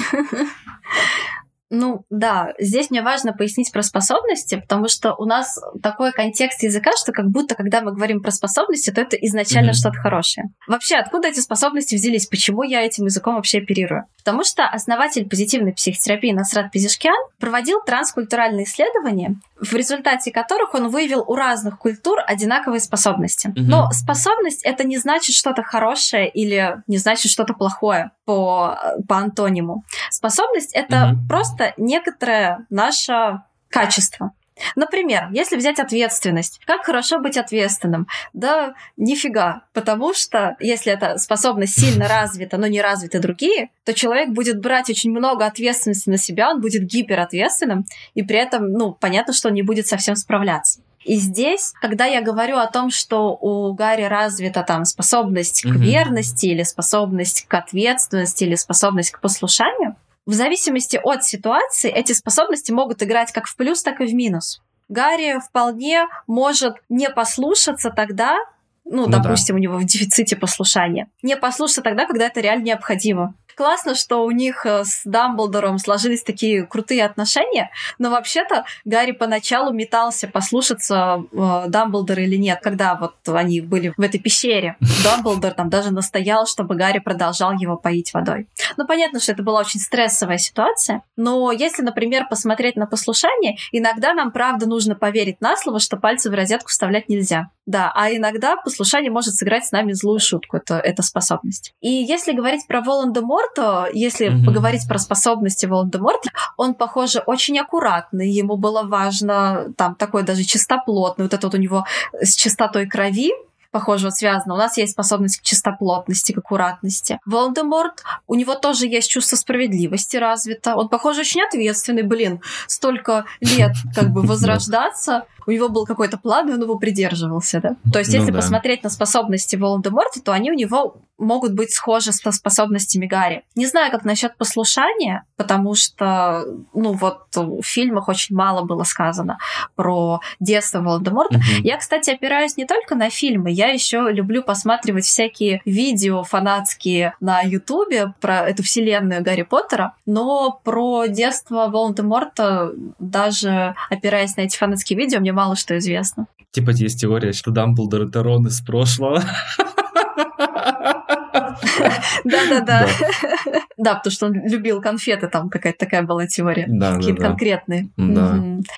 S2: Ну да, здесь мне важно пояснить про способности, потому что у нас такой контекст языка, что как будто, когда мы говорим про способности, то это изначально mm-hmm. что-то хорошее. Вообще, откуда эти способности взялись? Почему я этим языком вообще оперирую? Потому что основатель позитивной психотерапии Насрат Пизишкян проводил транскультуральные исследования, в результате которых он выявил у разных культур одинаковые способности. Mm-hmm. Но способность это не значит что-то хорошее или не значит что-то плохое по, по антониму. Способность это mm-hmm. просто некоторое наше качество. Например, если взять ответственность, как хорошо быть ответственным? Да нифига, потому что если эта способность сильно развита, но не развиты другие, то человек будет брать очень много ответственности на себя, он будет гиперответственным, и при этом, ну, понятно, что он не будет совсем справляться. И здесь, когда я говорю о том, что у Гарри развита там способность mm-hmm. к верности или способность к ответственности или способность к послушанию, в зависимости от ситуации эти способности могут играть как в плюс, так и в минус. Гарри вполне может не послушаться тогда, ну, ну допустим, да. у него в дефиците послушания, не послушаться тогда, когда это реально необходимо классно, что у них э, с Дамблдором сложились такие крутые отношения, но вообще-то Гарри поначалу метался послушаться э, Дамблдора или нет, когда вот они были в этой пещере. Дамблдор там даже настоял, чтобы Гарри продолжал его поить водой. Ну, понятно, что это была очень стрессовая ситуация, но если, например, посмотреть на послушание, иногда нам, правда, нужно поверить на слово, что пальцы в розетку вставлять нельзя. Да, а иногда послушание может сыграть с нами злую шутку, это, это способность. И если говорить про Волан-де-Морта, если mm-hmm. поговорить про способности Волан-де-Морта, он, похоже, очень аккуратный, ему было важно там такой даже чистоплотный, вот это вот у него с чистотой крови, похоже, вот связано. У нас есть способность к чистоплотности, к аккуратности. Волдеморт, у него тоже есть чувство справедливости развито. Он, похоже, очень ответственный, блин. Столько лет как бы возрождаться. У него был какой-то план, и он его придерживался, да? То есть, ну, если да. посмотреть на способности Волан-де-Морта, то они у него могут быть схожи со способностями Гарри. Не знаю, как насчет послушания, потому что, ну вот, в фильмах очень мало было сказано про детство Волан-де-Морта. Mm-hmm. Я, кстати, опираюсь не только на фильмы, я еще люблю посматривать всякие видео фанатские на Ютубе про эту вселенную Гарри Поттера, но про детство Волан-де-Морта, даже опираясь на эти фанатские видео, мне мало что известно.
S1: Типа есть теория, что Дамблдор это Рон из прошлого.
S2: Да-да-да. Да, потому что он любил конфеты, там какая-то такая была теория. Какие-то конкретные.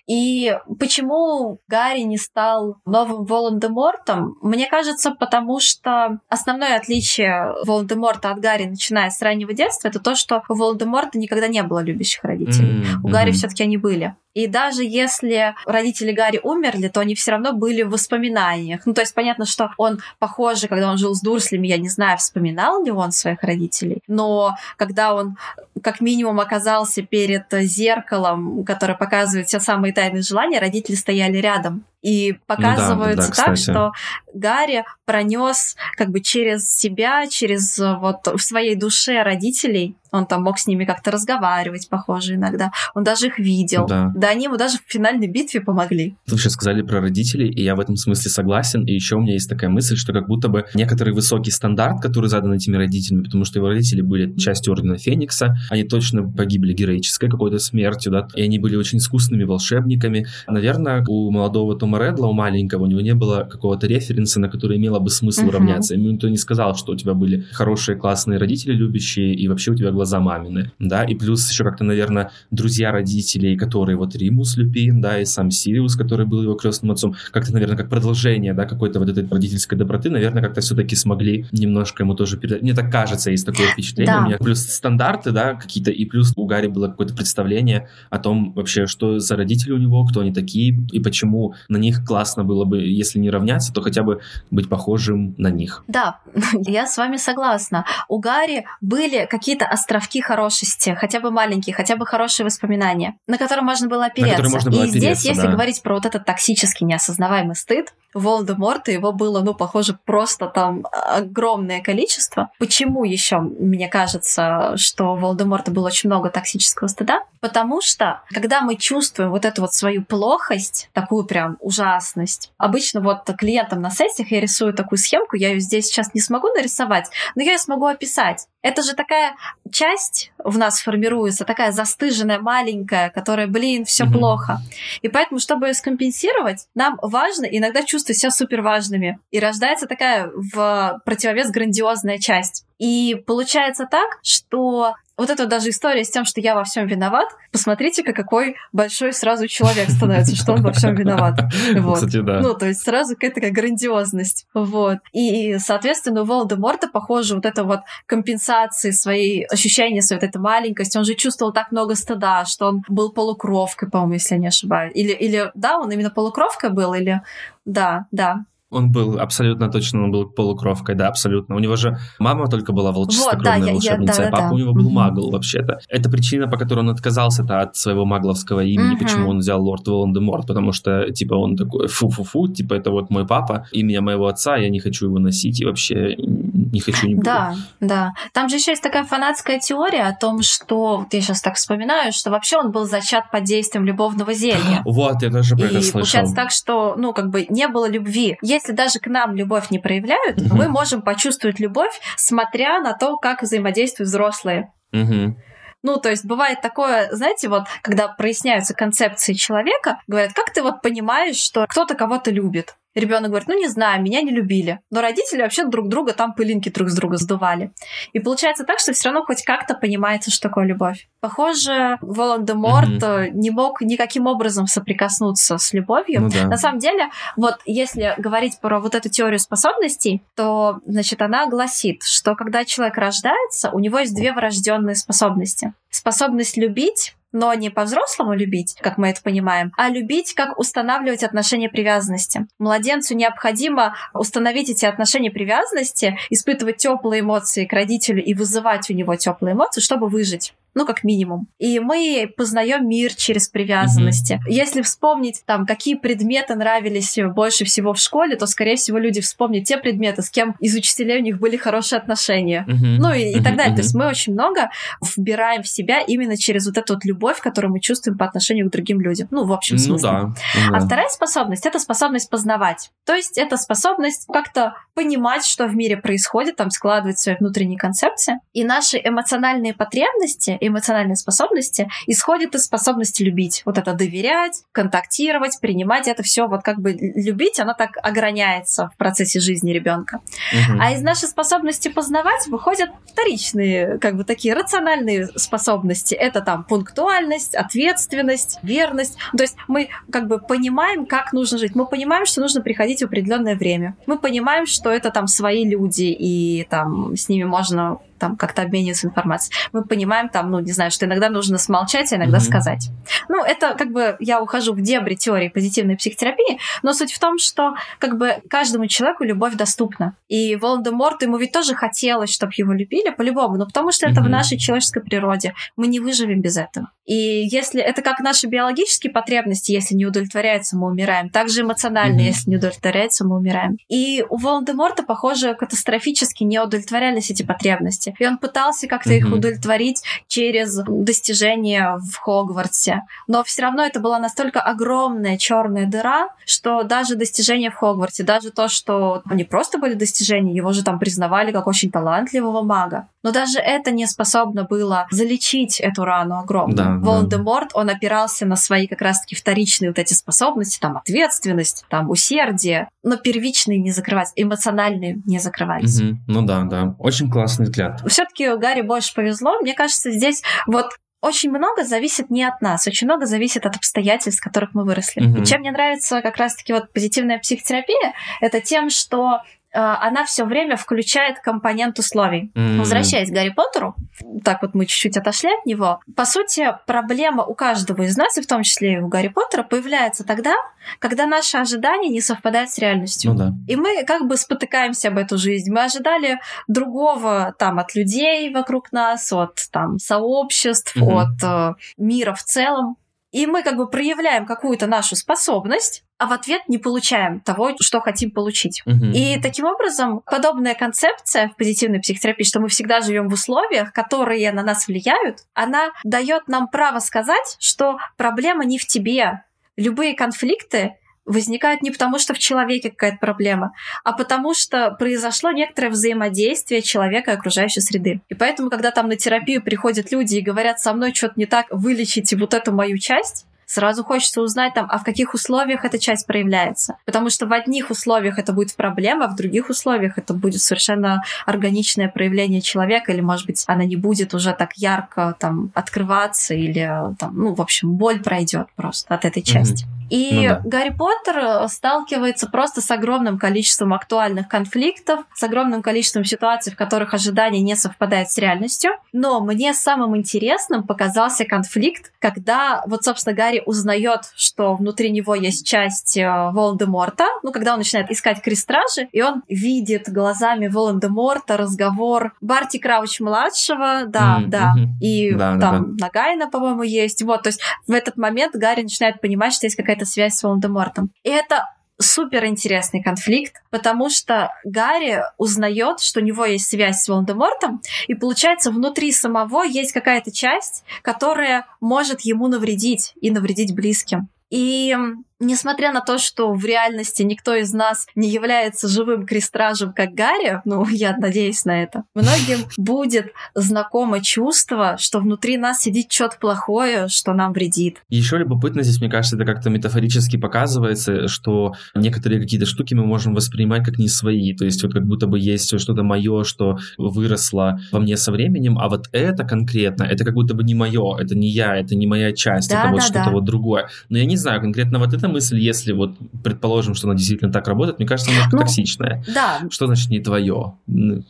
S2: И почему Гарри не стал новым Волан-де-Мортом? Мне кажется, потому что основное отличие Волан-де-Морта от Гарри, начиная с раннего детства, это то, что у Волан-де-Морта никогда не было любящих родителей. У Гарри все таки они были. И даже если родители Гарри умерли, то они все равно были в воспоминаниях. Ну, то есть понятно, что он, похоже, когда он жил с Дурслями, я не знаю, вспоминал ли он своих родителей, но когда он как минимум оказался перед зеркалом, которое показывает все самые тайные желания, родители стояли рядом. И показывается ну да, да, так, что Гарри пронес как бы через себя, через вот в своей душе родителей. Он там мог с ними как-то разговаривать, похоже, иногда. Он даже их видел. Да. да, они ему даже в финальной битве помогли.
S1: Вы сейчас сказали про родителей, и я в этом смысле согласен. И еще у меня есть такая мысль, что как будто бы некоторый высокий стандарт, который задан этими родителями, потому что его родители были частью Ордена Феникса, они точно погибли героической какой-то смертью, да, и они были очень искусными волшебниками. Наверное, у молодого Тома Редла, у маленького, у него не было какого-то референса, на который имело бы смысл uh-huh. уравняться. Ему никто не сказал, что у тебя были хорошие, классные родители, любящие, и вообще у тебя глаза мамины, да, и плюс еще как-то, наверное, друзья родителей, которые вот Римус Люпин, да, и сам Сириус, который был его крестным отцом, как-то, наверное, как продолжение, да, какой-то вот этой родительской доброты, наверное, как-то все-таки смогли немножко ему тоже передать. Мне так кажется, есть такое впечатление. Да. У меня плюс стандарты, да, какие-то, и плюс у Гарри было какое-то представление о том вообще, что за родители у него, кто они такие, и почему на них классно было бы, если не равняться, то хотя бы быть похожим на них.
S2: Да, я с вами согласна. У Гарри были какие-то островки хорошести, хотя бы маленькие, хотя бы хорошие воспоминания, на которые можно было опереться. Можно было и опереться, здесь, если да. говорить про вот этот токсический неосознаваемый стыд, Волдеморта его было, ну, похоже, просто там огромное количество. Почему еще, мне кажется, что у Волдеморта было очень много токсического стыда? Потому что, когда мы чувствуем вот эту вот свою плохость, такую прям ужасность, обычно вот клиентам на сессиях я рисую такую схемку, я ее здесь сейчас не смогу нарисовать, но я ее смогу описать. Это же такая часть в нас формируется, такая застыженная, маленькая, которая, блин, все mm-hmm. плохо. И поэтому, чтобы ее скомпенсировать, нам важно иногда чувствовать себя супер важными. И рождается такая в противовес грандиозная часть. И получается так, что вот эта даже история с тем, что я во всем виноват, посмотрите-ка, какой большой сразу человек становится, что он во всем виноват. Вот. Кстати, да. Ну, то есть сразу какая-то такая грандиозность. Вот. И, соответственно, у Волдеморта, похоже, вот это вот компенсации своей, ощущения своей вот этой маленькости, он же чувствовал так много стыда, что он был полукровкой, по-моему, если я не ошибаюсь. Или, или да, он именно полукровкой был, или... Да, да.
S1: Он был абсолютно точно, он был полукровкой, да, абсолютно. У него же мама только была волчистокровная вот, да, волшебница, я, я, да, а папа да. у него был угу. магл вообще-то. Это причина, по которой он отказался от своего магловского имени, угу. почему он взял лорд Волан-де-Морт, потому что, типа, он такой фу-фу-фу, типа, это вот мой папа, имя моего отца, я не хочу его носить и вообще не хочу не буду.
S2: Да, да. Там же еще есть такая фанатская теория о том, что, вот я сейчас так вспоминаю, что вообще он был зачат под действием любовного зелья.
S1: Вот, я тоже про это слышал.
S2: И получается так, что, ну, как бы не было любви. Есть если даже к нам любовь не проявляют, угу. мы можем почувствовать любовь, смотря на то, как взаимодействуют взрослые.
S1: Угу.
S2: Ну, то есть бывает такое, знаете, вот, когда проясняются концепции человека, говорят, как ты вот понимаешь, что кто-то кого-то любит? Ребенок говорит, ну не знаю, меня не любили. Но родители вообще друг друга там пылинки друг с друга сдували. И получается так, что все равно хоть как-то понимается, что такое любовь. Похоже, Волан-де-Морт mm-hmm. не мог никаким образом соприкоснуться с любовью. Ну, да. На самом деле, вот если говорить про вот эту теорию способностей, то, значит, она гласит, что когда человек рождается, у него есть две врожденные способности. Способность любить но не по-взрослому любить, как мы это понимаем, а любить, как устанавливать отношения привязанности. Младенцу необходимо установить эти отношения привязанности, испытывать теплые эмоции к родителю и вызывать у него теплые эмоции, чтобы выжить. Ну, как минимум. И мы познаем мир через привязанности. Mm-hmm. Если вспомнить, там, какие предметы нравились больше всего в школе, то, скорее всего, люди вспомнят те предметы, с кем из учителей у них были хорошие отношения. Mm-hmm. Ну, и, и mm-hmm. так далее. Mm-hmm. То есть мы очень много вбираем в себя именно через вот эту вот любовь, которую мы чувствуем по отношению к другим людям. Ну, в общем смысле. Ну, да. А вторая способность — это способность познавать. То есть это способность как-то понимать, что в мире происходит, там, складывать свои внутренние концепции. И наши эмоциональные потребности, эмоциональные способности исходят из способности любить. Вот это доверять, контактировать, принимать это все вот как бы любить, оно так ограняется в процессе жизни ребенка. Угу. А из нашей способности познавать выходят вторичные, как бы такие рациональные способности. Это там пунктуальность, ответственность, верность. То есть мы как бы понимаем, как нужно жить. Мы понимаем, что нужно приходить в определенное время. Мы понимаем, что это там свои люди, и там с ними можно там как-то обмениваться информацией. Мы понимаем там, ну, не знаю, что иногда нужно смолчать, а иногда mm-hmm. сказать. Ну, это как бы я ухожу в дебри теории позитивной психотерапии, но суть в том, что как бы каждому человеку любовь доступна. И Волан-де-Морту ему ведь тоже хотелось, чтобы его любили по-любому, ну, потому что mm-hmm. это в нашей человеческой природе. Мы не выживем без этого. И если это как наши биологические потребности, если не удовлетворяются, мы умираем. Также эмоционально, mm-hmm. если не удовлетворяется, мы умираем. И у Волан-де-Морта, похоже, катастрофически не удовлетворялись эти потребности. И он пытался как-то mm-hmm. их удовлетворить через достижения в Хогвартсе. Но все равно это была настолько огромная черная дыра, что даже достижения в Хогвартсе, даже то, что не просто были достижения, его же там признавали как очень талантливого мага. Но даже это не способно было залечить эту рану огромную. Да, Волан-де-Морт, да. он опирался на свои как раз-таки вторичные вот эти способности, там ответственность, там усердие, но первичные не закрывать, эмоциональные не закрывались.
S1: Угу. Ну да, да. Очень классный взгляд.
S2: Все-таки Гарри больше повезло. Мне кажется, здесь вот очень много зависит не от нас, очень много зависит от обстоятельств, в которых мы выросли. Угу. И чем мне нравится как раз-таки вот позитивная психотерапия, это тем, что она все время включает компонент условий. Mm-hmm. Возвращаясь к Гарри Поттеру, так вот мы чуть-чуть отошли от него. По сути, проблема у каждого из нас, и в том числе и у Гарри Поттера, появляется тогда, когда наши ожидания не совпадают с реальностью.
S1: Ну, да.
S2: И мы как бы спотыкаемся об эту жизнь. Мы ожидали другого там от людей вокруг нас, от там сообществ, mm-hmm. от э, мира в целом. И мы как бы проявляем какую-то нашу способность, а в ответ не получаем того, что хотим получить. Угу. И таким образом подобная концепция в позитивной психотерапии, что мы всегда живем в условиях, которые на нас влияют, она дает нам право сказать, что проблема не в тебе. Любые конфликты возникают не потому, что в человеке какая-то проблема, а потому что произошло некоторое взаимодействие человека и окружающей среды. И поэтому, когда там на терапию приходят люди и говорят, со мной что-то не так, вылечите вот эту мою часть, Сразу хочется узнать там, а в каких условиях эта часть проявляется. Потому что в одних условиях это будет проблема, а в других условиях это будет совершенно органичное проявление человека, или, может быть, она не будет уже так ярко там открываться, или там, ну, в общем, боль пройдет просто от этой части. Mm-hmm. И ну, да. Гарри Поттер э, сталкивается просто с огромным количеством актуальных конфликтов, с огромным количеством ситуаций, в которых ожидания не совпадают с реальностью. Но мне самым интересным показался конфликт, когда вот, собственно, Гарри узнает, что внутри него есть часть э, Волан-де-Морта, ну, когда он начинает искать крестражи, и он видит глазами Волан-де-Морта разговор Барти Крауч-младшего, да, mm-hmm. да, и да, там да, Нагайна, по-моему, есть. Вот, то есть в этот момент Гарри начинает понимать, что есть какая-то какая-то связь с Волан-де-Мортом. И это супер интересный конфликт, потому что Гарри узнает, что у него есть связь с Волан-де-Мортом, и получается внутри самого есть какая-то часть, которая может ему навредить и навредить близким. И несмотря на то, что в реальности никто из нас не является живым крестражем, как Гарри, ну, я надеюсь на это, многим будет знакомо чувство, что внутри нас сидит что-то плохое, что нам вредит.
S1: Еще любопытно здесь, мне кажется, это как-то метафорически показывается, что некоторые какие-то штуки мы можем воспринимать как не свои, то есть вот как будто бы есть что-то мое, что выросло во мне со временем, а вот это конкретно, это как будто бы не мое, это не я, это не моя часть, да, это вот да, что-то да. вот другое. Но я не знаю, конкретно вот это мысль, если вот предположим, что она действительно так работает, мне кажется, она ну, токсичная.
S2: Да.
S1: Что значит не твое?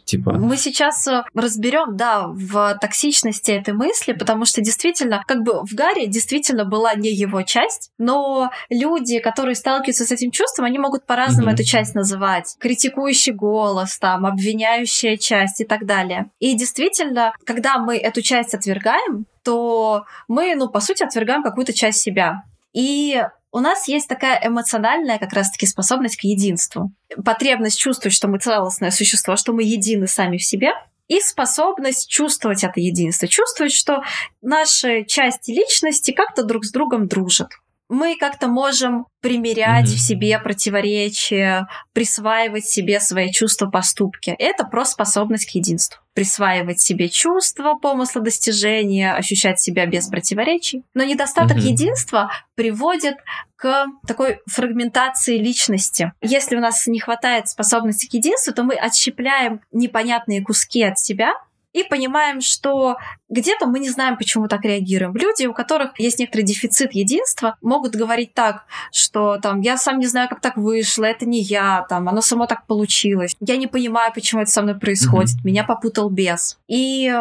S1: Типа.
S2: Мы сейчас э, разберем, да, в токсичности этой мысли, потому что действительно, как бы в Гарри действительно была не его часть, но люди, которые сталкиваются с этим чувством, они могут по-разному mm-hmm. эту часть называть. Критикующий голос, там, обвиняющая часть и так далее. И действительно, когда мы эту часть отвергаем, то мы, ну, по сути, отвергаем какую-то часть себя. И у нас есть такая эмоциональная как раз-таки способность к единству. Потребность чувствовать, что мы целостное существо, что мы едины сами в себе, и способность чувствовать это единство, чувствовать, что наши части личности как-то друг с другом дружат мы как-то можем примерять mm-hmm. в себе противоречия, присваивать себе свои чувства, поступки. Это просто способность к единству. Присваивать себе чувства, помысла, достижения, ощущать себя без противоречий. Но недостаток mm-hmm. единства приводит к такой фрагментации личности. Если у нас не хватает способности к единству, то мы отщепляем непонятные куски от себя, и понимаем, что где-то мы не знаем, почему так реагируем. Люди, у которых есть некоторый дефицит единства, могут говорить так, что там я сам не знаю, как так вышло, это не я, там оно само так получилось. Я не понимаю, почему это со мной происходит. Mm-hmm. Меня попутал бес. И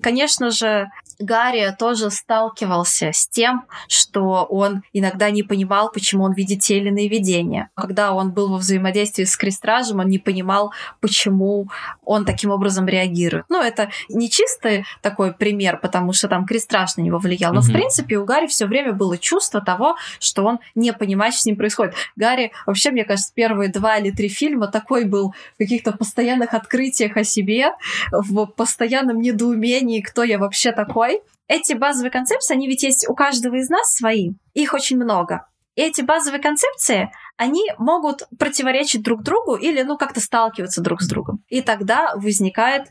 S2: Конечно же, Гарри тоже сталкивался с тем, что он иногда не понимал, почему он видит те или иные видения. Когда он был во взаимодействии с Крестражем, он не понимал, почему он таким образом реагирует. Ну, это не чистый такой пример, потому что там Крестраж на него влиял, но, mm-hmm. в принципе, у Гарри все время было чувство того, что он не понимает, что с ним происходит. Гарри, вообще, мне кажется, первые два или три фильма такой был в каких-то постоянных открытиях о себе, в постоянном недоумении, кто я вообще такой, собой. Эти базовые концепции, они ведь есть у каждого из нас свои. Их очень много. И эти базовые концепции, они могут противоречить друг другу или, ну, как-то сталкиваться друг с другом. И тогда возникает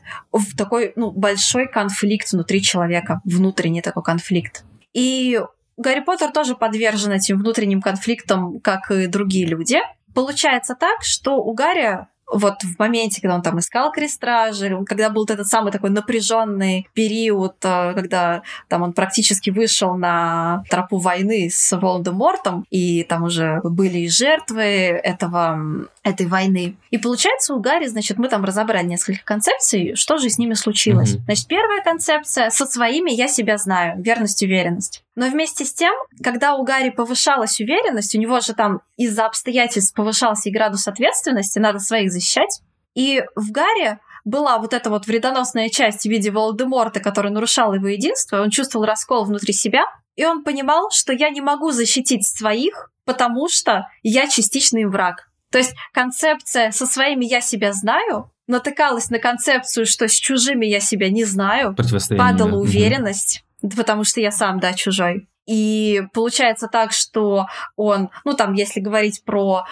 S2: такой, ну, большой конфликт внутри человека, внутренний такой конфликт. И Гарри Поттер тоже подвержен этим внутренним конфликтам, как и другие люди. Получается так, что у Гарри вот в моменте, когда он там искал крестражи, когда был этот самый такой напряженный период, э, когда там он практически вышел на тропу войны с Волдемортом, и там уже были и жертвы этого, этой войны. И получается, у Гарри, значит, мы там разобрали несколько концепций, что же с ними случилось. Mm-hmm. Значит, первая концепция со своими я себя знаю, верность, уверенность. Но вместе с тем, когда у Гарри повышалась уверенность, у него же там из-за обстоятельств повышался и градус ответственности, надо своих защищать. И в Гарри была вот эта вот вредоносная часть в виде Волдеморта, которая нарушала его единство, он чувствовал раскол внутри себя, и он понимал, что я не могу защитить своих, потому что я частичный враг. То есть концепция со своими я себя знаю натыкалась на концепцию, что с чужими я себя не знаю, падала уверенность, потому что я сам, да, чужой. И получается так, что он, ну там, если говорить про,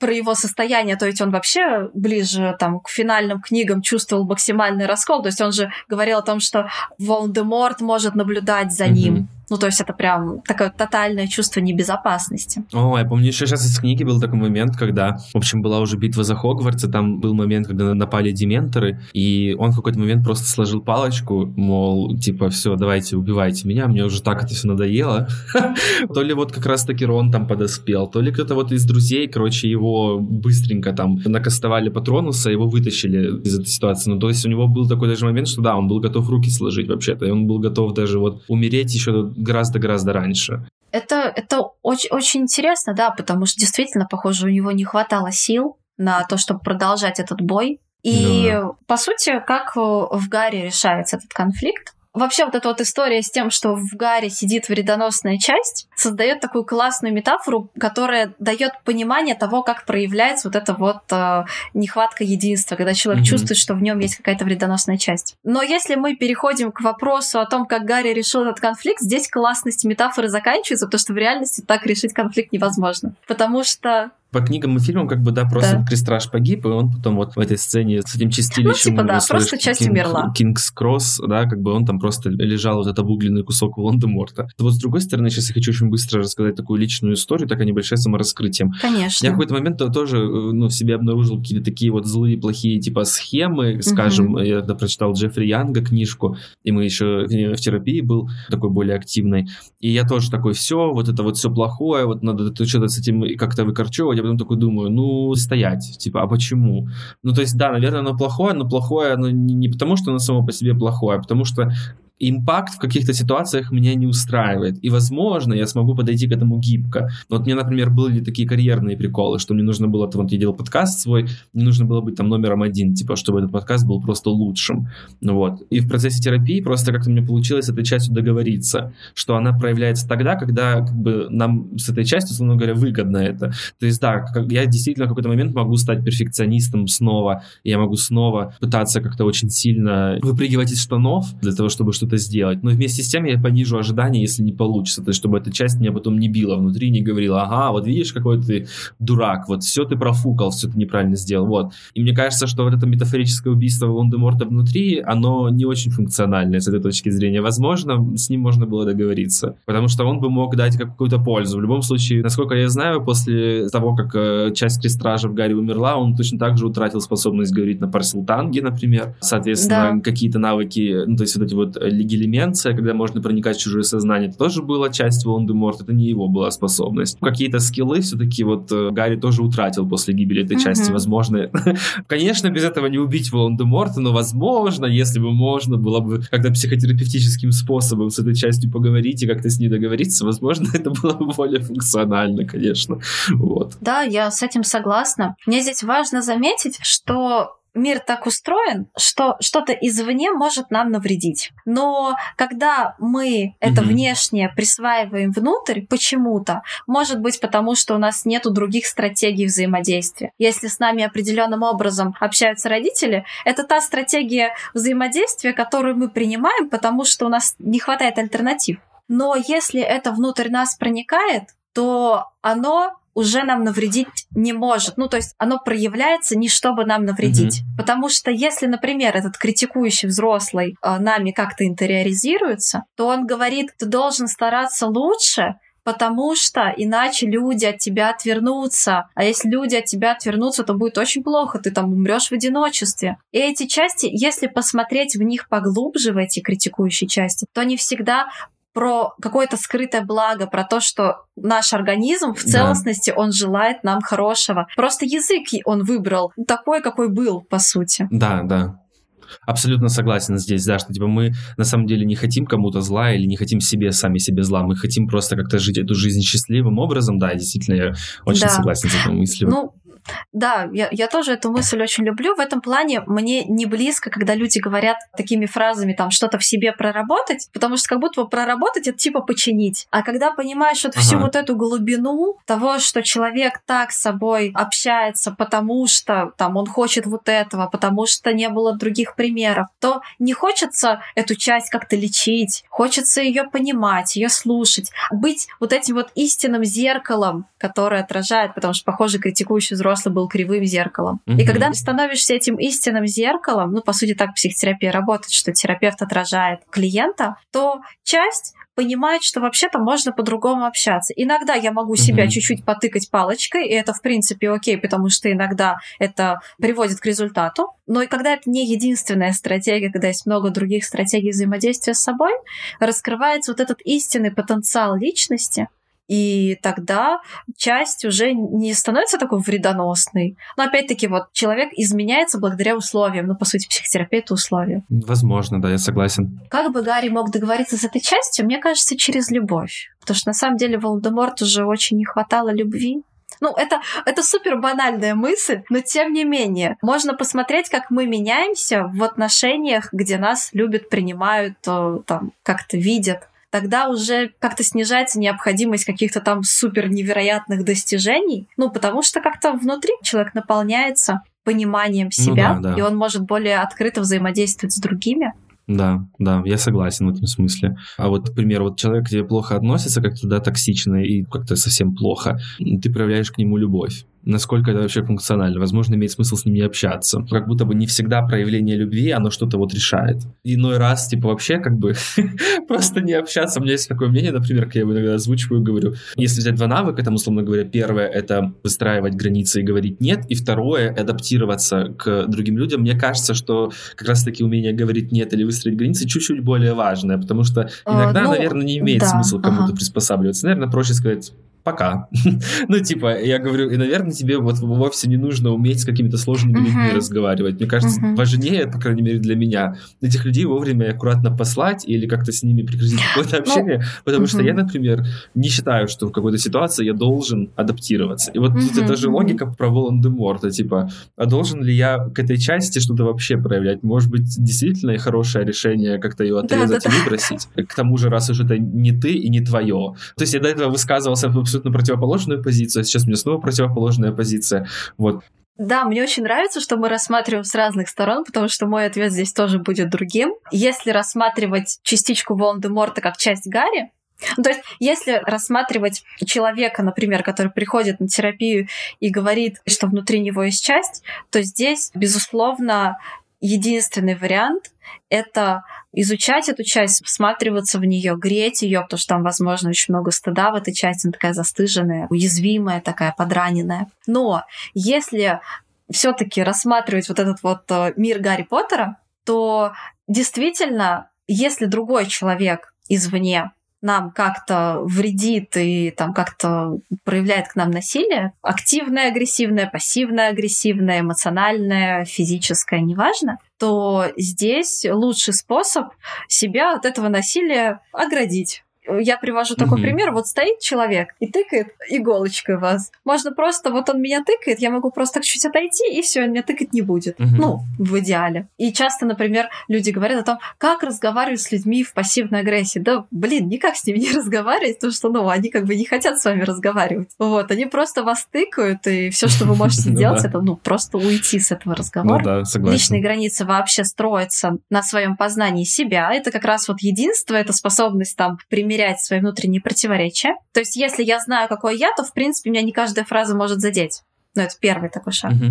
S2: про его состояние, то ведь он вообще ближе там к финальным книгам чувствовал максимальный раскол. То есть он же говорил о том, что Волдеморт может наблюдать за mm-hmm. ним. Ну, то есть это прям такое тотальное чувство небезопасности.
S1: О, я помню еще сейчас из книги был такой момент, когда, в общем, была уже битва за Хогвартс, и там был момент, когда напали дементоры, и он в какой-то момент просто сложил палочку, мол, типа, все, давайте, убивайте меня, мне уже так это все надоело. То ли вот как раз-таки Рон там подоспел, то ли кто-то вот из друзей, короче, его быстренько там накастовали Патронуса, его вытащили из этой ситуации. Ну, то есть у него был такой даже момент, что да, он был готов руки сложить вообще-то, и он был готов даже вот умереть еще гораздо-гораздо раньше.
S2: Это, это очень, очень интересно, да, потому что действительно, похоже, у него не хватало сил на то, чтобы продолжать этот бой. И, да. по сути, как в Гарри решается этот конфликт? Вообще вот эта вот история с тем, что в Гарри сидит вредоносная часть, создает такую классную метафору, которая дает понимание того, как проявляется вот эта вот э, нехватка единства, когда человек mm-hmm. чувствует, что в нем есть какая-то вредоносная часть. Но если мы переходим к вопросу о том, как Гарри решил этот конфликт, здесь классность метафоры заканчивается, потому что в реальности так решить конфликт невозможно. Потому что
S1: По книгам и фильмам, как бы, да, просто да. Крестраж погиб, и он потом вот в этой сцене с этим чистилищем...
S2: Ну, типа, да, просто часть Кинг, умерла.
S1: Кингс Кросс, да, как бы он там просто лежал вот этот обугленный кусок Волан-де-Морта. Вот с другой стороны, сейчас я хочу очень быстро рассказать такую личную историю, такая небольшая самораскрытием.
S2: Конечно.
S1: Я в какой-то момент тоже, э, ну, в себе обнаружил какие-то такие вот злые, плохие, типа, схемы, скажем, угу. я когда прочитал Джеффри Янга книжку, и мы еще в терапии был такой более активной, и я тоже такой, все, вот это вот все плохое, вот надо что-то с этим как-то выкорчевывать, я потом такой думаю, ну, стоять, типа, а почему? Ну, то есть, да, наверное, оно плохое, но плохое оно не, не потому, что оно само по себе плохое, а потому что импакт в каких-то ситуациях меня не устраивает. И, возможно, я смогу подойти к этому гибко. Вот мне, например, были такие карьерные приколы, что мне нужно было, вот я делал подкаст свой, мне нужно было быть там номером один, типа, чтобы этот подкаст был просто лучшим. Ну вот. И в процессе терапии просто как-то мне получилось с этой частью договориться, что она проявляется тогда, когда как бы нам с этой частью, условно говоря, выгодно это. То есть, да, я действительно в какой-то момент могу стать перфекционистом снова, я могу снова пытаться как-то очень сильно выпрыгивать из штанов для того, чтобы что-то что-то сделать. Но вместе с тем я понижу ожидания, если не получится. То есть, чтобы эта часть меня потом не била внутри, не говорила, ага, вот видишь, какой ты дурак, вот все ты профукал, все ты неправильно сделал, вот. И мне кажется, что вот это метафорическое убийство Волан-де-Морта внутри, оно не очень функциональное с этой точки зрения. Возможно, с ним можно было договориться, потому что он бы мог дать какую-то пользу. В любом случае, насколько я знаю, после того, как э, часть крестража в Гарри умерла, он точно так же утратил способность говорить на парсилтанге, например. Соответственно, да. какие-то навыки, ну, то есть вот эти вот легилименция, когда можно проникать в чужое сознание, это тоже была часть Волан-де-Морта, это не его была способность. Какие-то скиллы все-таки вот э, Гарри тоже утратил после гибели этой mm-hmm. части, возможно. Конечно, без этого не убить Волан-де-Морта, но возможно, если бы можно было бы как-то психотерапевтическим способом с этой частью поговорить и как-то с ней договориться, возможно, это было бы более функционально, конечно. Вот.
S2: Да, я с этим согласна. Мне здесь важно заметить, что мир так устроен, что что-то извне может нам навредить. Но когда мы это mm-hmm. внешнее присваиваем внутрь почему-то, может быть потому, что у нас нету других стратегий взаимодействия. Если с нами определенным образом общаются родители, это та стратегия взаимодействия, которую мы принимаем, потому что у нас не хватает альтернатив. Но если это внутрь нас проникает, то оно уже нам навредить не может. Ну, то есть оно проявляется не чтобы нам навредить. Mm-hmm. Потому что если, например, этот критикующий взрослый э, нами как-то интериоризируется, то он говорит, ты должен стараться лучше, потому что иначе люди от тебя отвернутся. А если люди от тебя отвернутся, то будет очень плохо, ты там умрешь в одиночестве. И эти части, если посмотреть в них поглубже, в эти критикующие части, то они всегда про какое-то скрытое благо, про то, что наш организм в целостности, да. он желает нам хорошего. Просто язык он выбрал такой, какой был, по сути.
S1: Да, да. Абсолютно согласен здесь, да, что типа мы на самом деле не хотим кому-то зла или не хотим себе сами себе зла, мы хотим просто как-то жить эту жизнь счастливым образом, да, действительно, я очень да. согласен с этой мыслью.
S2: Ну, да, я, я тоже эту мысль очень люблю. В этом плане мне не близко, когда люди говорят такими фразами, там, что-то в себе проработать, потому что как будто бы проработать — это типа починить. А когда понимаешь вот ага. всю вот эту глубину того, что человек так с собой общается, потому что там он хочет вот этого, потому что не было других примеров, то не хочется эту часть как-то лечить, хочется ее понимать, ее слушать, быть вот этим вот истинным зеркалом, которое отражает, потому что, похоже, критикующий взрослый взрослый был кривым зеркалом. Mm-hmm. И когда становишься этим истинным зеркалом, ну, по сути, так психотерапия работает, что терапевт отражает клиента, то часть понимает, что вообще-то можно по-другому общаться. Иногда я могу себя mm-hmm. чуть-чуть потыкать палочкой, и это, в принципе, окей, потому что иногда это приводит к результату. Но и когда это не единственная стратегия, когда есть много других стратегий взаимодействия с собой, раскрывается вот этот истинный потенциал личности, и тогда часть уже не становится такой вредоносной. Но опять-таки вот человек изменяется благодаря условиям. Ну, по сути, психотерапия — это условия.
S1: Возможно, да, я согласен.
S2: Как бы Гарри мог договориться с этой частью, мне кажется, через любовь. Потому что на самом деле Волдеморт уже очень не хватало любви. Ну, это, это супер банальная мысль, но тем не менее, можно посмотреть, как мы меняемся в отношениях, где нас любят, принимают, там, как-то видят тогда уже как-то снижается необходимость каких-то там супер невероятных достижений, ну, потому что как-то внутри человек наполняется пониманием ну себя, ну, да, да. и он может более открыто взаимодействовать с другими.
S1: Да, да, я согласен в этом смысле. А вот, например, вот человек к тебе плохо относится, как-то да, токсично и как-то совсем плохо, ты проявляешь к нему любовь насколько это вообще функционально. Возможно, имеет смысл с ними общаться. Как будто бы не всегда проявление любви, оно что-то вот решает. Иной раз, типа, вообще как бы просто не общаться. У меня есть такое мнение, например, как я его иногда озвучиваю, говорю, если взять два навыка, там, условно говоря, первое — это выстраивать границы и говорить «нет», и второе — адаптироваться к другим людям. Мне кажется, что как раз-таки умение говорить «нет» или выстроить границы чуть-чуть более важное, потому что а, иногда, ну, наверное, не имеет да, смысла кому-то ага. приспосабливаться. Наверное, проще сказать пока. ну, типа, я говорю, и, наверное, тебе вот вовсе не нужно уметь с какими-то сложными людьми разговаривать. Мне кажется, важнее, по крайней мере, для меня, этих людей вовремя аккуратно послать или как-то с ними прекратить какое-то ну, общение, потому что я, например, не считаю, что в какой-то ситуации я должен адаптироваться. И вот тут это же логика про Волан-де-Морта, типа, а должен ли я к этой части что-то вообще проявлять? Может быть, действительно хорошее решение как-то ее отрезать и выбросить? К тому же, раз уж это не ты и не твое. То есть я до этого высказывался абсолютно противоположную позицию, а сейчас у меня снова противоположная позиция. Вот.
S2: Да, мне очень нравится, что мы рассматриваем с разных сторон, потому что мой ответ здесь тоже будет другим. Если рассматривать частичку Волан-де-Морта как часть Гарри, ну, то есть, если рассматривать человека, например, который приходит на терапию и говорит, что внутри него есть часть, то здесь, безусловно, единственный вариант — это изучать эту часть, всматриваться в нее, греть ее, потому что там, возможно, очень много стыда в этой части, она такая застыженная, уязвимая, такая подраненная. Но если все-таки рассматривать вот этот вот э, мир Гарри Поттера, то действительно, если другой человек извне нам как-то вредит и там как-то проявляет к нам насилие, активное, агрессивное, пассивное, агрессивное, эмоциональное, физическое, неважно, то здесь лучший способ себя от этого насилия оградить я привожу такой mm-hmm. пример. Вот стоит человек и тыкает иголочкой вас. Можно просто, вот он меня тыкает, я могу просто чуть отойти, и все, он меня тыкать не будет. Mm-hmm. Ну, в идеале. И часто, например, люди говорят о том, как разговаривать с людьми в пассивной агрессии. Да, блин, никак с ними не разговаривать, потому что, ну, они как бы не хотят с вами разговаривать. Вот, они просто вас тыкают, и все, что вы можете ну сделать, это, ну, просто уйти с этого разговора. Ну. Личные границы вообще строятся на своем познании себя. Это как раз вот единство, это способность там примерять примерять свои внутренние противоречия. То есть, если я знаю, какой я, то, в принципе, меня не каждая фраза может задеть. Ну, это первый такой шаг. Uh-huh.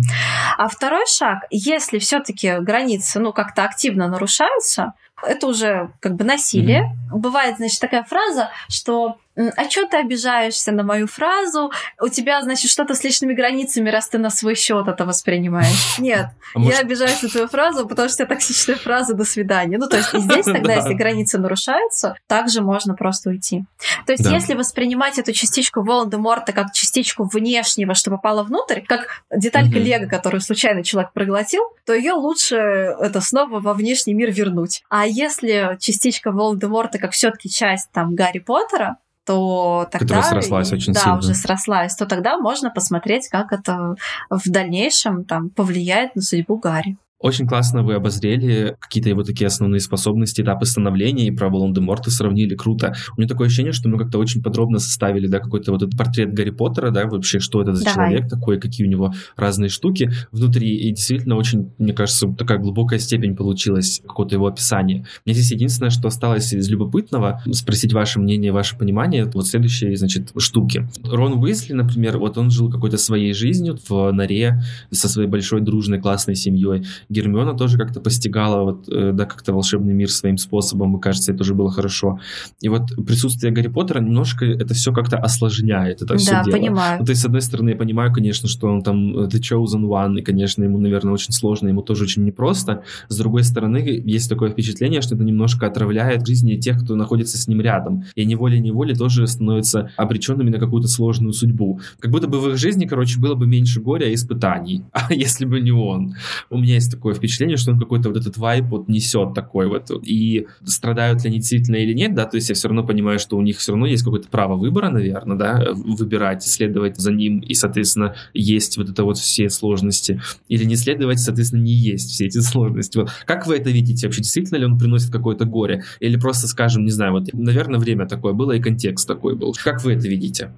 S2: А второй шаг, если все-таки границы, ну, как-то активно нарушаются, это уже как бы насилие. Mm-hmm. Бывает, значит, такая фраза, что а что ты обижаешься на мою фразу? У тебя, значит, что-то с личными границами, раз ты на свой счет это воспринимаешь. Нет, а я обижаюсь на твою фразу, потому что это токсичная фраза «до свидания». Ну, то есть и здесь тогда, если границы нарушаются, также можно просто уйти. То есть если воспринимать эту частичку Волан-де-Морта как частичку внешнего, что попало внутрь, как деталька Лего, которую случайно человек проглотил, то ее лучше это снова во внешний мир вернуть. А если частичка Волан-де-Морта как все таки часть там Гарри Поттера, то тогда...
S1: Которая срослась очень
S2: да,
S1: сильно.
S2: уже срослась, то тогда можно посмотреть, как это в дальнейшем там повлияет на судьбу Гарри.
S1: Очень классно вы обозрели какие-то его такие основные способности, этапы становления, и про Волан-де-Морта сравнили круто. У меня такое ощущение, что мы как-то очень подробно составили, да, какой-то вот этот портрет Гарри Поттера, да, вообще, что это за Давай. человек такой, какие у него разные штуки внутри, и действительно очень, мне кажется, такая глубокая степень получилась какого-то его описания. Мне здесь единственное, что осталось из любопытного, спросить ваше мнение, ваше понимание, вот следующие, значит, штуки. Рон Уизли, например, вот он жил какой-то своей жизнью в норе со своей большой дружной классной семьей, Гермиона тоже как-то постигала вот, э, да, как-то волшебный мир своим способом, и кажется, это уже было хорошо. И вот присутствие Гарри Поттера немножко это все как-то осложняет это все
S2: да,
S1: дело.
S2: понимаю.
S1: Ну, то есть, с одной стороны, я понимаю, конечно, что он там э, The Chosen One, и, конечно, ему, наверное, очень сложно, ему тоже очень непросто. С другой стороны, есть такое впечатление, что это немножко отравляет жизни тех, кто находится с ним рядом. И они волей-неволей тоже становятся обреченными на какую-то сложную судьбу. Как будто бы в их жизни, короче, было бы меньше горя и испытаний, а если бы не он. У меня есть такое впечатление, что он какой-то вот этот вайп вот несет такой вот. И страдают ли они действительно или нет, да, то есть я все равно понимаю, что у них все равно есть какое-то право выбора, наверное, да, выбирать, следовать за ним, и, соответственно, есть вот это вот все сложности. Или не следовать, соответственно, не есть все эти сложности. Вот. Как вы это видите вообще? Действительно ли он приносит какое-то горе? Или просто, скажем, не знаю, вот, наверное, время такое было и контекст такой был. Как вы это видите?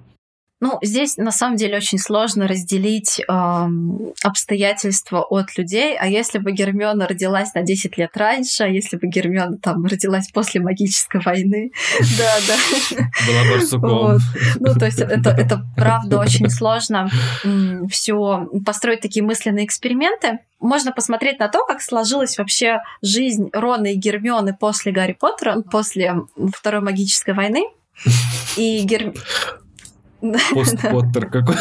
S2: Ну, здесь на самом деле очень сложно разделить эм, обстоятельства от людей. А если бы Гермиона родилась на 10 лет раньше, а если бы Гермиона там родилась после магической войны, да, да.
S1: Была барсуком.
S2: Ну, то есть это, это правда очень сложно все построить такие мысленные эксперименты. Можно посмотреть на то, как сложилась вообще жизнь Рона и Гермионы после Гарри Поттера, после Второй магической войны. И Гер...
S1: Пост-Поттер какой.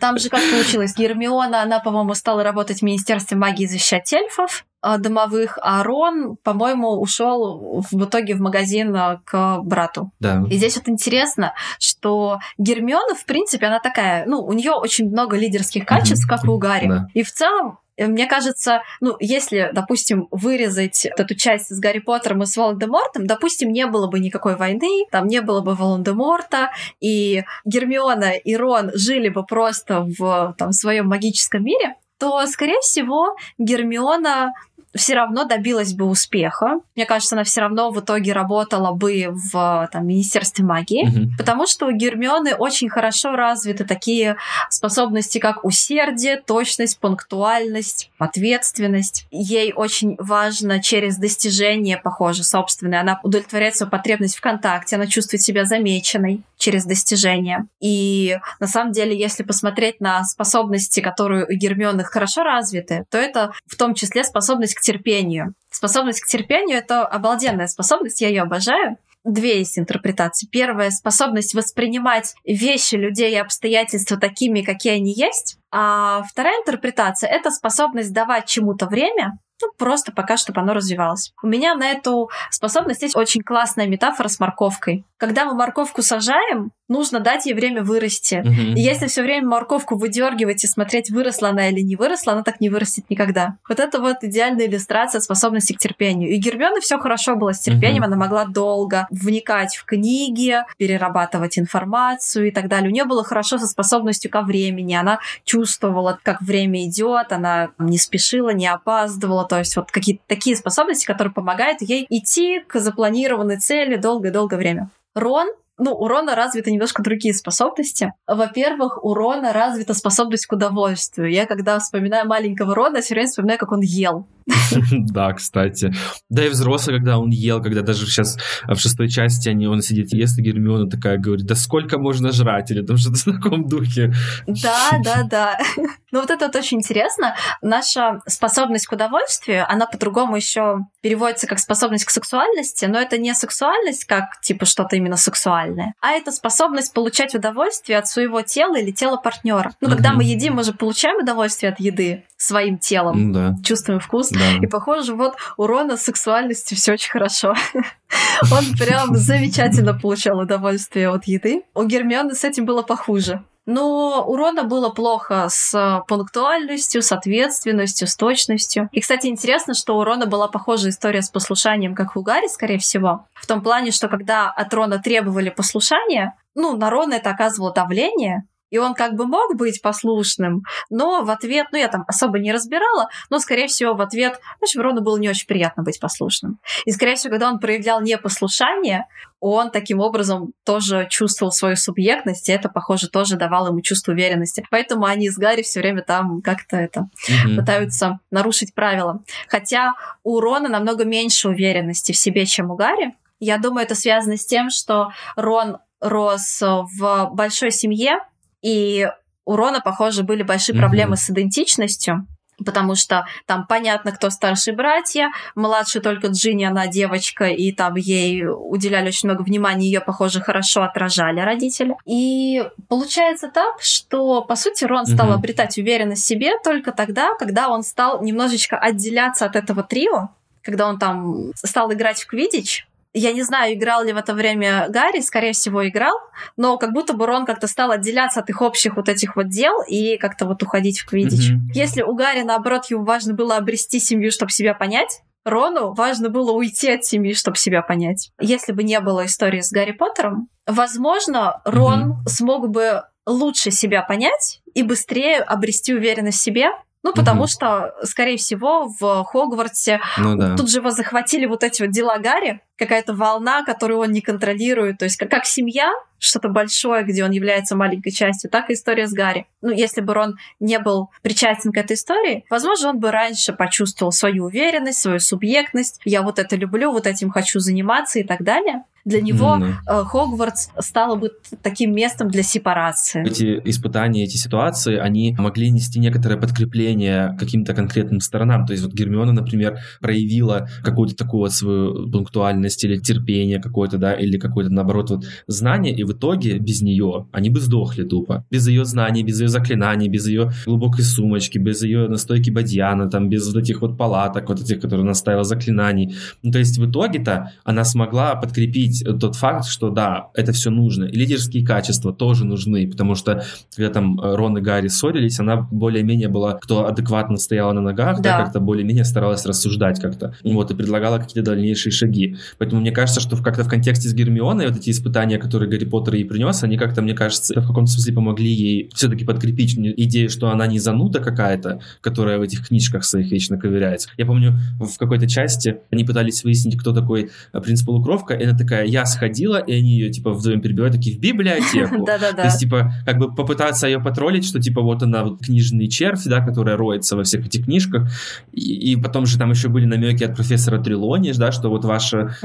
S2: Там же как получилось, Гермиона, она, по-моему, стала работать в Министерстве магии защищать эльфов а, домовых, а Рон, по-моему, ушел в итоге в магазин а, к брату.
S1: Да.
S2: И здесь вот интересно, что Гермиона, в принципе, она такая, ну, у нее очень много лидерских качеств, как и у Гарри. Да. И в целом мне кажется, ну, если, допустим, вырезать эту часть с Гарри Поттером и с Волан-де-Мортом, допустим, не было бы никакой войны, там не было бы Волан-де-Морта, и Гермиона и Рон жили бы просто в там, своем магическом мире, то, скорее всего, Гермиона все равно добилась бы успеха. Мне кажется, она все равно в итоге работала бы в там, Министерстве магии, mm-hmm. потому что у Гермионы очень хорошо развиты такие способности, как усердие, точность, пунктуальность, ответственность. Ей очень важно через достижение, похоже, собственное. Она удовлетворяет свою потребность в контакте, она чувствует себя замеченной через достижения. И на самом деле, если посмотреть на способности, которые у Гермионы хорошо развиты, то это в том числе способность к терпению. Способность к терпению — это обалденная способность, я ее обожаю. Две есть интерпретации. Первая — способность воспринимать вещи, людей и обстоятельства такими, какие они есть. А вторая интерпретация — это способность давать чему-то время, ну, просто пока, чтобы оно развивалось. У меня на эту способность есть очень классная метафора с морковкой. Когда мы морковку сажаем, нужно дать ей время вырасти. Uh-huh. И если все время морковку выдергивать и смотреть, выросла она или не выросла, она так не вырастет никогда. Вот это вот идеальная иллюстрация способности к терпению. И Гермионы все хорошо было с терпением, uh-huh. она могла долго вникать в книги, перерабатывать информацию и так далее. У нее было хорошо со способностью ко времени. Она чувствовала, как время идет, она не спешила, не опаздывала. То есть вот какие-то такие способности, которые помогают ей идти к запланированной цели долгое-долгое время. Рон ну, у Рона развиты немножко другие способности. Во-первых, у Рона развита способность к удовольствию. Я, когда вспоминаю маленького Рона, все время вспоминаю, как он ел.
S1: Да, кстати. Да и взрослый, когда он ел, когда даже сейчас в шестой части они, он сидит ест, и Гермиона такая говорит, да сколько можно жрать, или там что-то в таком духе.
S2: Да, да, да. Ну вот это вот очень интересно. Наша способность к удовольствию, она по-другому еще переводится как способность к сексуальности, но это не сексуальность как типа что-то именно сексуальное, а это способность получать удовольствие от своего тела или тела партнера. Ну, когда мы едим, мы же получаем удовольствие от еды своим телом, да. чувствуем вкус. Да. И похоже, вот у Рона с сексуальностью все очень хорошо. Он прям замечательно получал удовольствие от еды. У Гермионы с этим было похуже. Но у Рона было плохо с пунктуальностью, с ответственностью, с точностью. И, кстати, интересно, что у Рона была похожая история с послушанием, как у Гарри, скорее всего. В том плане, что когда от Рона требовали послушания, ну, на Рона это оказывало давление, и он как бы мог быть послушным, но в ответ, ну я там особо не разбирала, но скорее всего в ответ, значит, Рону было не очень приятно быть послушным. И скорее всего, когда он проявлял непослушание, он таким образом тоже чувствовал свою субъектность, и это, похоже, тоже давало ему чувство уверенности. Поэтому они с Гарри все время там как-то это mm-hmm. пытаются нарушить правила. Хотя у Рона намного меньше уверенности в себе, чем у Гарри. Я думаю, это связано с тем, что Рон рос в большой семье, и у Рона, похоже, были большие mm-hmm. проблемы с идентичностью, потому что там понятно, кто старшие братья, младший только Джинни, она девочка, и там ей уделяли очень много внимания, ее, похоже, хорошо отражали родители. И получается так, что, по сути, Рон стал mm-hmm. обретать уверенность в себе только тогда, когда он стал немножечко отделяться от этого трио, когда он там стал играть в квидич, я не знаю, играл ли в это время Гарри, скорее всего, играл, но как будто бы Рон как-то стал отделяться от их общих вот этих вот дел и как-то вот уходить в квидич. Mm-hmm. Если у Гарри, наоборот, ему важно было обрести семью, чтобы себя понять, Рону важно было уйти от семьи, чтобы себя понять. Если бы не было истории с Гарри Поттером, возможно, Рон mm-hmm. смог бы лучше себя понять и быстрее обрести уверенность в себе, ну, потому угу. что, скорее всего, в Хогвартсе ну, да. тут же его захватили вот эти вот дела Гарри, какая-то волна, которую он не контролирует. То есть как, как семья, что-то большое, где он является маленькой частью, так и история с Гарри. Ну, если бы Рон не был причастен к этой истории, возможно, он бы раньше почувствовал свою уверенность, свою субъектность. Я вот это люблю, вот этим хочу заниматься и так далее для него mm-hmm. э, Хогвартс стало бы таким местом для сепарации.
S1: Эти испытания, эти ситуации, они могли нести некоторое подкрепление каким-то конкретным сторонам. То есть вот Гермиона, например, проявила какую-то такую вот свою пунктуальность или терпение какое-то, да, или какое-то, наоборот, вот знание, и в итоге без нее они бы сдохли тупо. Без ее знаний, без ее заклинаний, без ее глубокой сумочки, без ее настойки Бадьяна, там, без вот этих вот палаток, вот этих, которые наставила заклинаний. Ну, то есть в итоге-то она смогла подкрепить тот факт, что да, это все нужно. И лидерские качества тоже нужны, потому что когда там Рон и Гарри ссорились, она более-менее была, кто адекватно стояла на ногах, да, да как-то более-менее старалась рассуждать как-то. Вот, и предлагала какие-то дальнейшие шаги. Поэтому мне кажется, что как-то в контексте с Гермионой вот эти испытания, которые Гарри Поттер ей принес, они как-то, мне кажется, в каком-то смысле помогли ей все-таки подкрепить идею, что она не зануда какая-то, которая в этих книжках своих вечно ковыряется. Я помню, в какой-то части они пытались выяснить, кто такой э, принц Полукровка, и она такая, я сходила, и они ее, типа, вдвоем перебивают, такие, в библиотеку.
S2: Да-да-да.
S1: То есть, типа, как бы попытаться ее потроллить, что, типа, вот она, вот книжный червь, да, которая роется во всех этих книжках. И, потом же там еще были намеки от профессора Трилони, да, что вот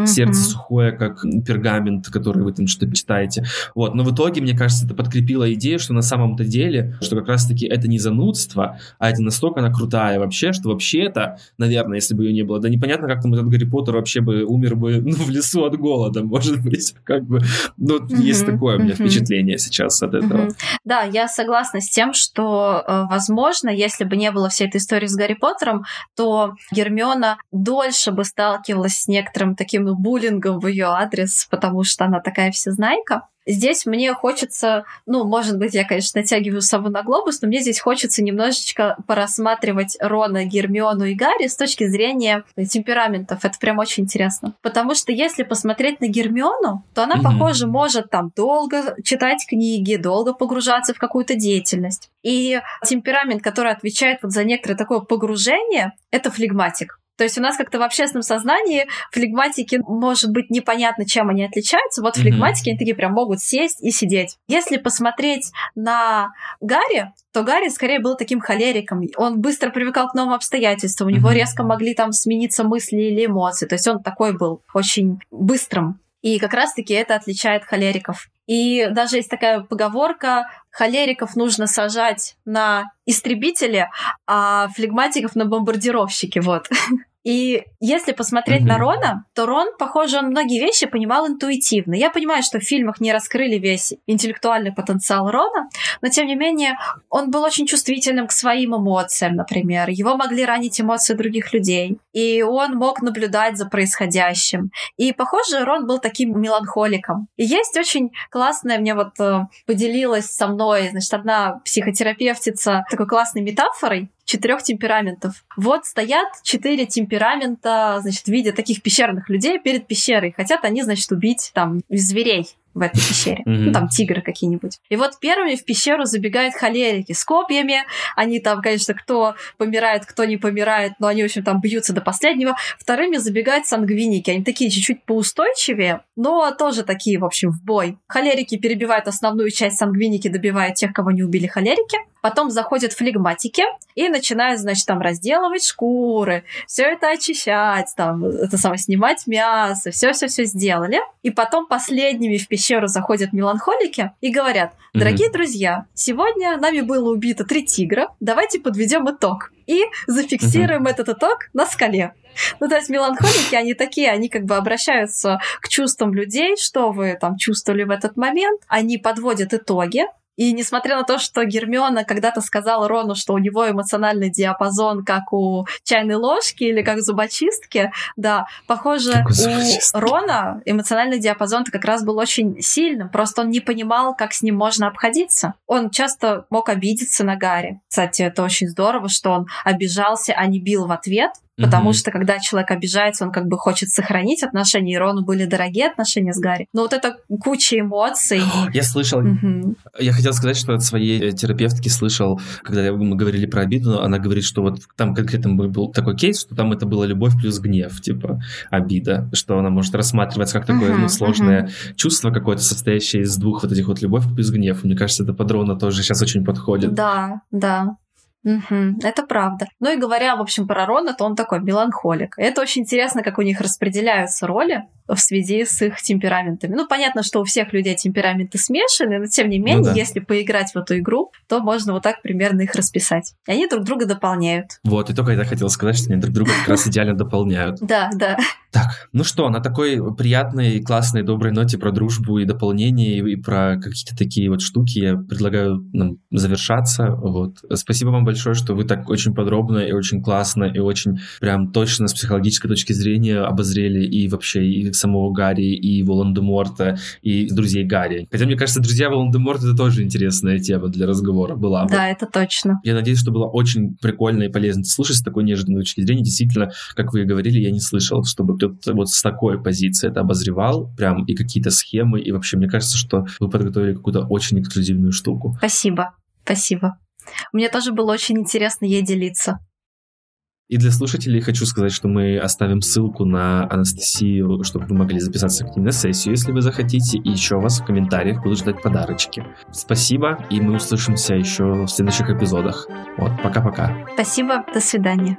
S1: сердце сухое, как пергамент, который вы там что-то читаете. Вот, но в итоге, мне кажется, это подкрепило идею, что на самом-то деле, что как раз-таки это не занудство, а это настолько она крутая вообще, что вообще это, наверное, если бы ее не было, да непонятно, как там этот Гарри Поттер вообще бы умер бы ну, в лесу от голода, может быть, как бы, ну, mm-hmm. есть такое у меня mm-hmm. впечатление сейчас от этого. Mm-hmm.
S2: Да, я согласна с тем, что, э, возможно, если бы не было всей этой истории с Гарри Поттером, то Гермиона дольше бы сталкивалась с некоторым таким буллингом в ее адрес, потому что она такая всезнайка. Здесь мне хочется, ну, может быть, я, конечно, натягиваю сову на глобус, но мне здесь хочется немножечко порассматривать Рона, Гермиону и Гарри с точки зрения темпераментов. Это прям очень интересно. Потому что если посмотреть на Гермиону, то она, mm-hmm. похоже, может там долго читать книги, долго погружаться в какую-то деятельность. И темперамент, который отвечает вот за некоторое такое погружение, это флегматик. То есть у нас как-то в общественном сознании флегматики, может быть, непонятно, чем они отличаются. Вот флегматики, mm-hmm. они такие прям могут сесть и сидеть. Если посмотреть на Гарри, то Гарри скорее был таким холериком. Он быстро привыкал к новым обстоятельствам, у mm-hmm. него резко могли там смениться мысли или эмоции. То есть он такой был очень быстрым. И как раз-таки это отличает холериков. И даже есть такая поговорка, холериков нужно сажать на истребители, а флегматиков на бомбардировщики, вот. И если посмотреть mm-hmm. на Рона, то Рон, похоже, он многие вещи понимал интуитивно. Я понимаю, что в фильмах не раскрыли весь интеллектуальный потенциал Рона, но тем не менее он был очень чувствительным к своим эмоциям, например. Его могли ранить эмоции других людей. И он мог наблюдать за происходящим. И, похоже, Рон был таким меланхоликом. И есть очень классная, мне вот э, поделилась со мной, значит, одна психотерапевтица такой классной метафорой четырех темпераментов. Вот стоят четыре темперамента, значит, в виде таких пещерных людей перед пещерой. Хотят они, значит, убить там зверей в этой пещере. Mm-hmm. Ну, там тигры какие-нибудь. И вот первыми в пещеру забегают холерики с копьями. Они там, конечно, кто помирает, кто не помирает, но они, в общем, там бьются до последнего. Вторыми забегают сангвиники. Они такие чуть-чуть поустойчивее, но тоже такие, в общем, в бой. Холерики перебивают основную часть, сангвиники добивают тех, кого не убили холерики. Потом заходят флегматики и начинают, значит, там разделывать шкуры, все это очищать, там, это самое, снимать мясо, все-все-все сделали. И потом последними в пещеру заходят меланхолики и говорят, дорогие mm-hmm. друзья, сегодня нами было убито три тигра, давайте подведем итог и зафиксируем mm-hmm. этот итог на скале. Ну, то есть меланхолики, они такие, они как бы обращаются к чувствам людей, что вы там чувствовали в этот момент, они подводят итоги, и несмотря на то, что Гермиона когда-то сказала Рону, что у него эмоциональный диапазон как у чайной ложки или как зубочистки, да, похоже, у, у Рона эмоциональный диапазон как раз был очень сильным, просто он не понимал, как с ним можно обходиться. Он часто мог обидеться на Гарри. Кстати, это очень здорово, что он обижался, а не бил в ответ. Потому
S1: Мгм.
S2: что когда человек обижается, он как бы хочет сохранить отношения, и Рону были дорогие отношения с Гарри. Но вот это куча эмоций.
S1: Я слышал,
S2: Мгм.
S1: я хотел сказать, что от своей э, терапевтки слышал, когда мы говорили про обиду, она говорит, что вот там конкретно был- такой кейс, что там это была любовь плюс гнев, типа обида, что она может рассматриваться как такое
S2: Мгм,
S1: ну, сложное чувство какое-то, состоящее из двух вот этих вот любовь плюс гнев. Мне кажется, это под Рона тоже сейчас очень подходит.
S2: Да, да. Мгм, это правда. Ну и говоря, в общем, про Рона, то он такой меланхолик. Это очень интересно, как у них распределяются роли в связи с их темпераментами. Ну, понятно, что у всех людей темпераменты смешаны, но тем не менее,
S1: да.
S2: если поиграть в эту игру, то можно вот так примерно их расписать. И они друг друга дополняют.
S1: Вот, и только я хотел сказать, что они друг друга как раз идеально дополняют.
S2: Да, да.
S1: Так, ну что, на такой приятной, классной, доброй ноте про дружбу и дополнение, и, и про какие-то такие вот штуки я предлагаю нам завершаться. Вот. Спасибо вам большое, что вы так очень подробно и очень классно, и очень прям точно с психологической точки зрения обозрели и вообще и самого Гарри, и Волан-де-Морта, и друзей Гарри. Хотя, мне кажется, друзья Волан-де-Морта это тоже интересная тема для разговора была. бы.
S2: Да, это точно.
S1: Я надеюсь, что было очень прикольно и полезно слушать с такой неожиданной точки зрения. Действительно, как вы и говорили, я не слышал, чтобы кто-то вот с такой позиции это обозревал, прям и какие-то схемы, и вообще, мне кажется, что вы подготовили какую-то очень эксклюзивную штуку.
S2: Спасибо. Спасибо. Мне тоже было очень интересно ей делиться.
S1: И для слушателей хочу сказать, что мы оставим ссылку на Анастасию, чтобы вы могли записаться к ней на сессию, если вы захотите, и еще вас в комментариях буду ждать подарочки. Спасибо, и мы услышимся еще в следующих эпизодах. Вот, пока-пока.
S2: Спасибо. До свидания.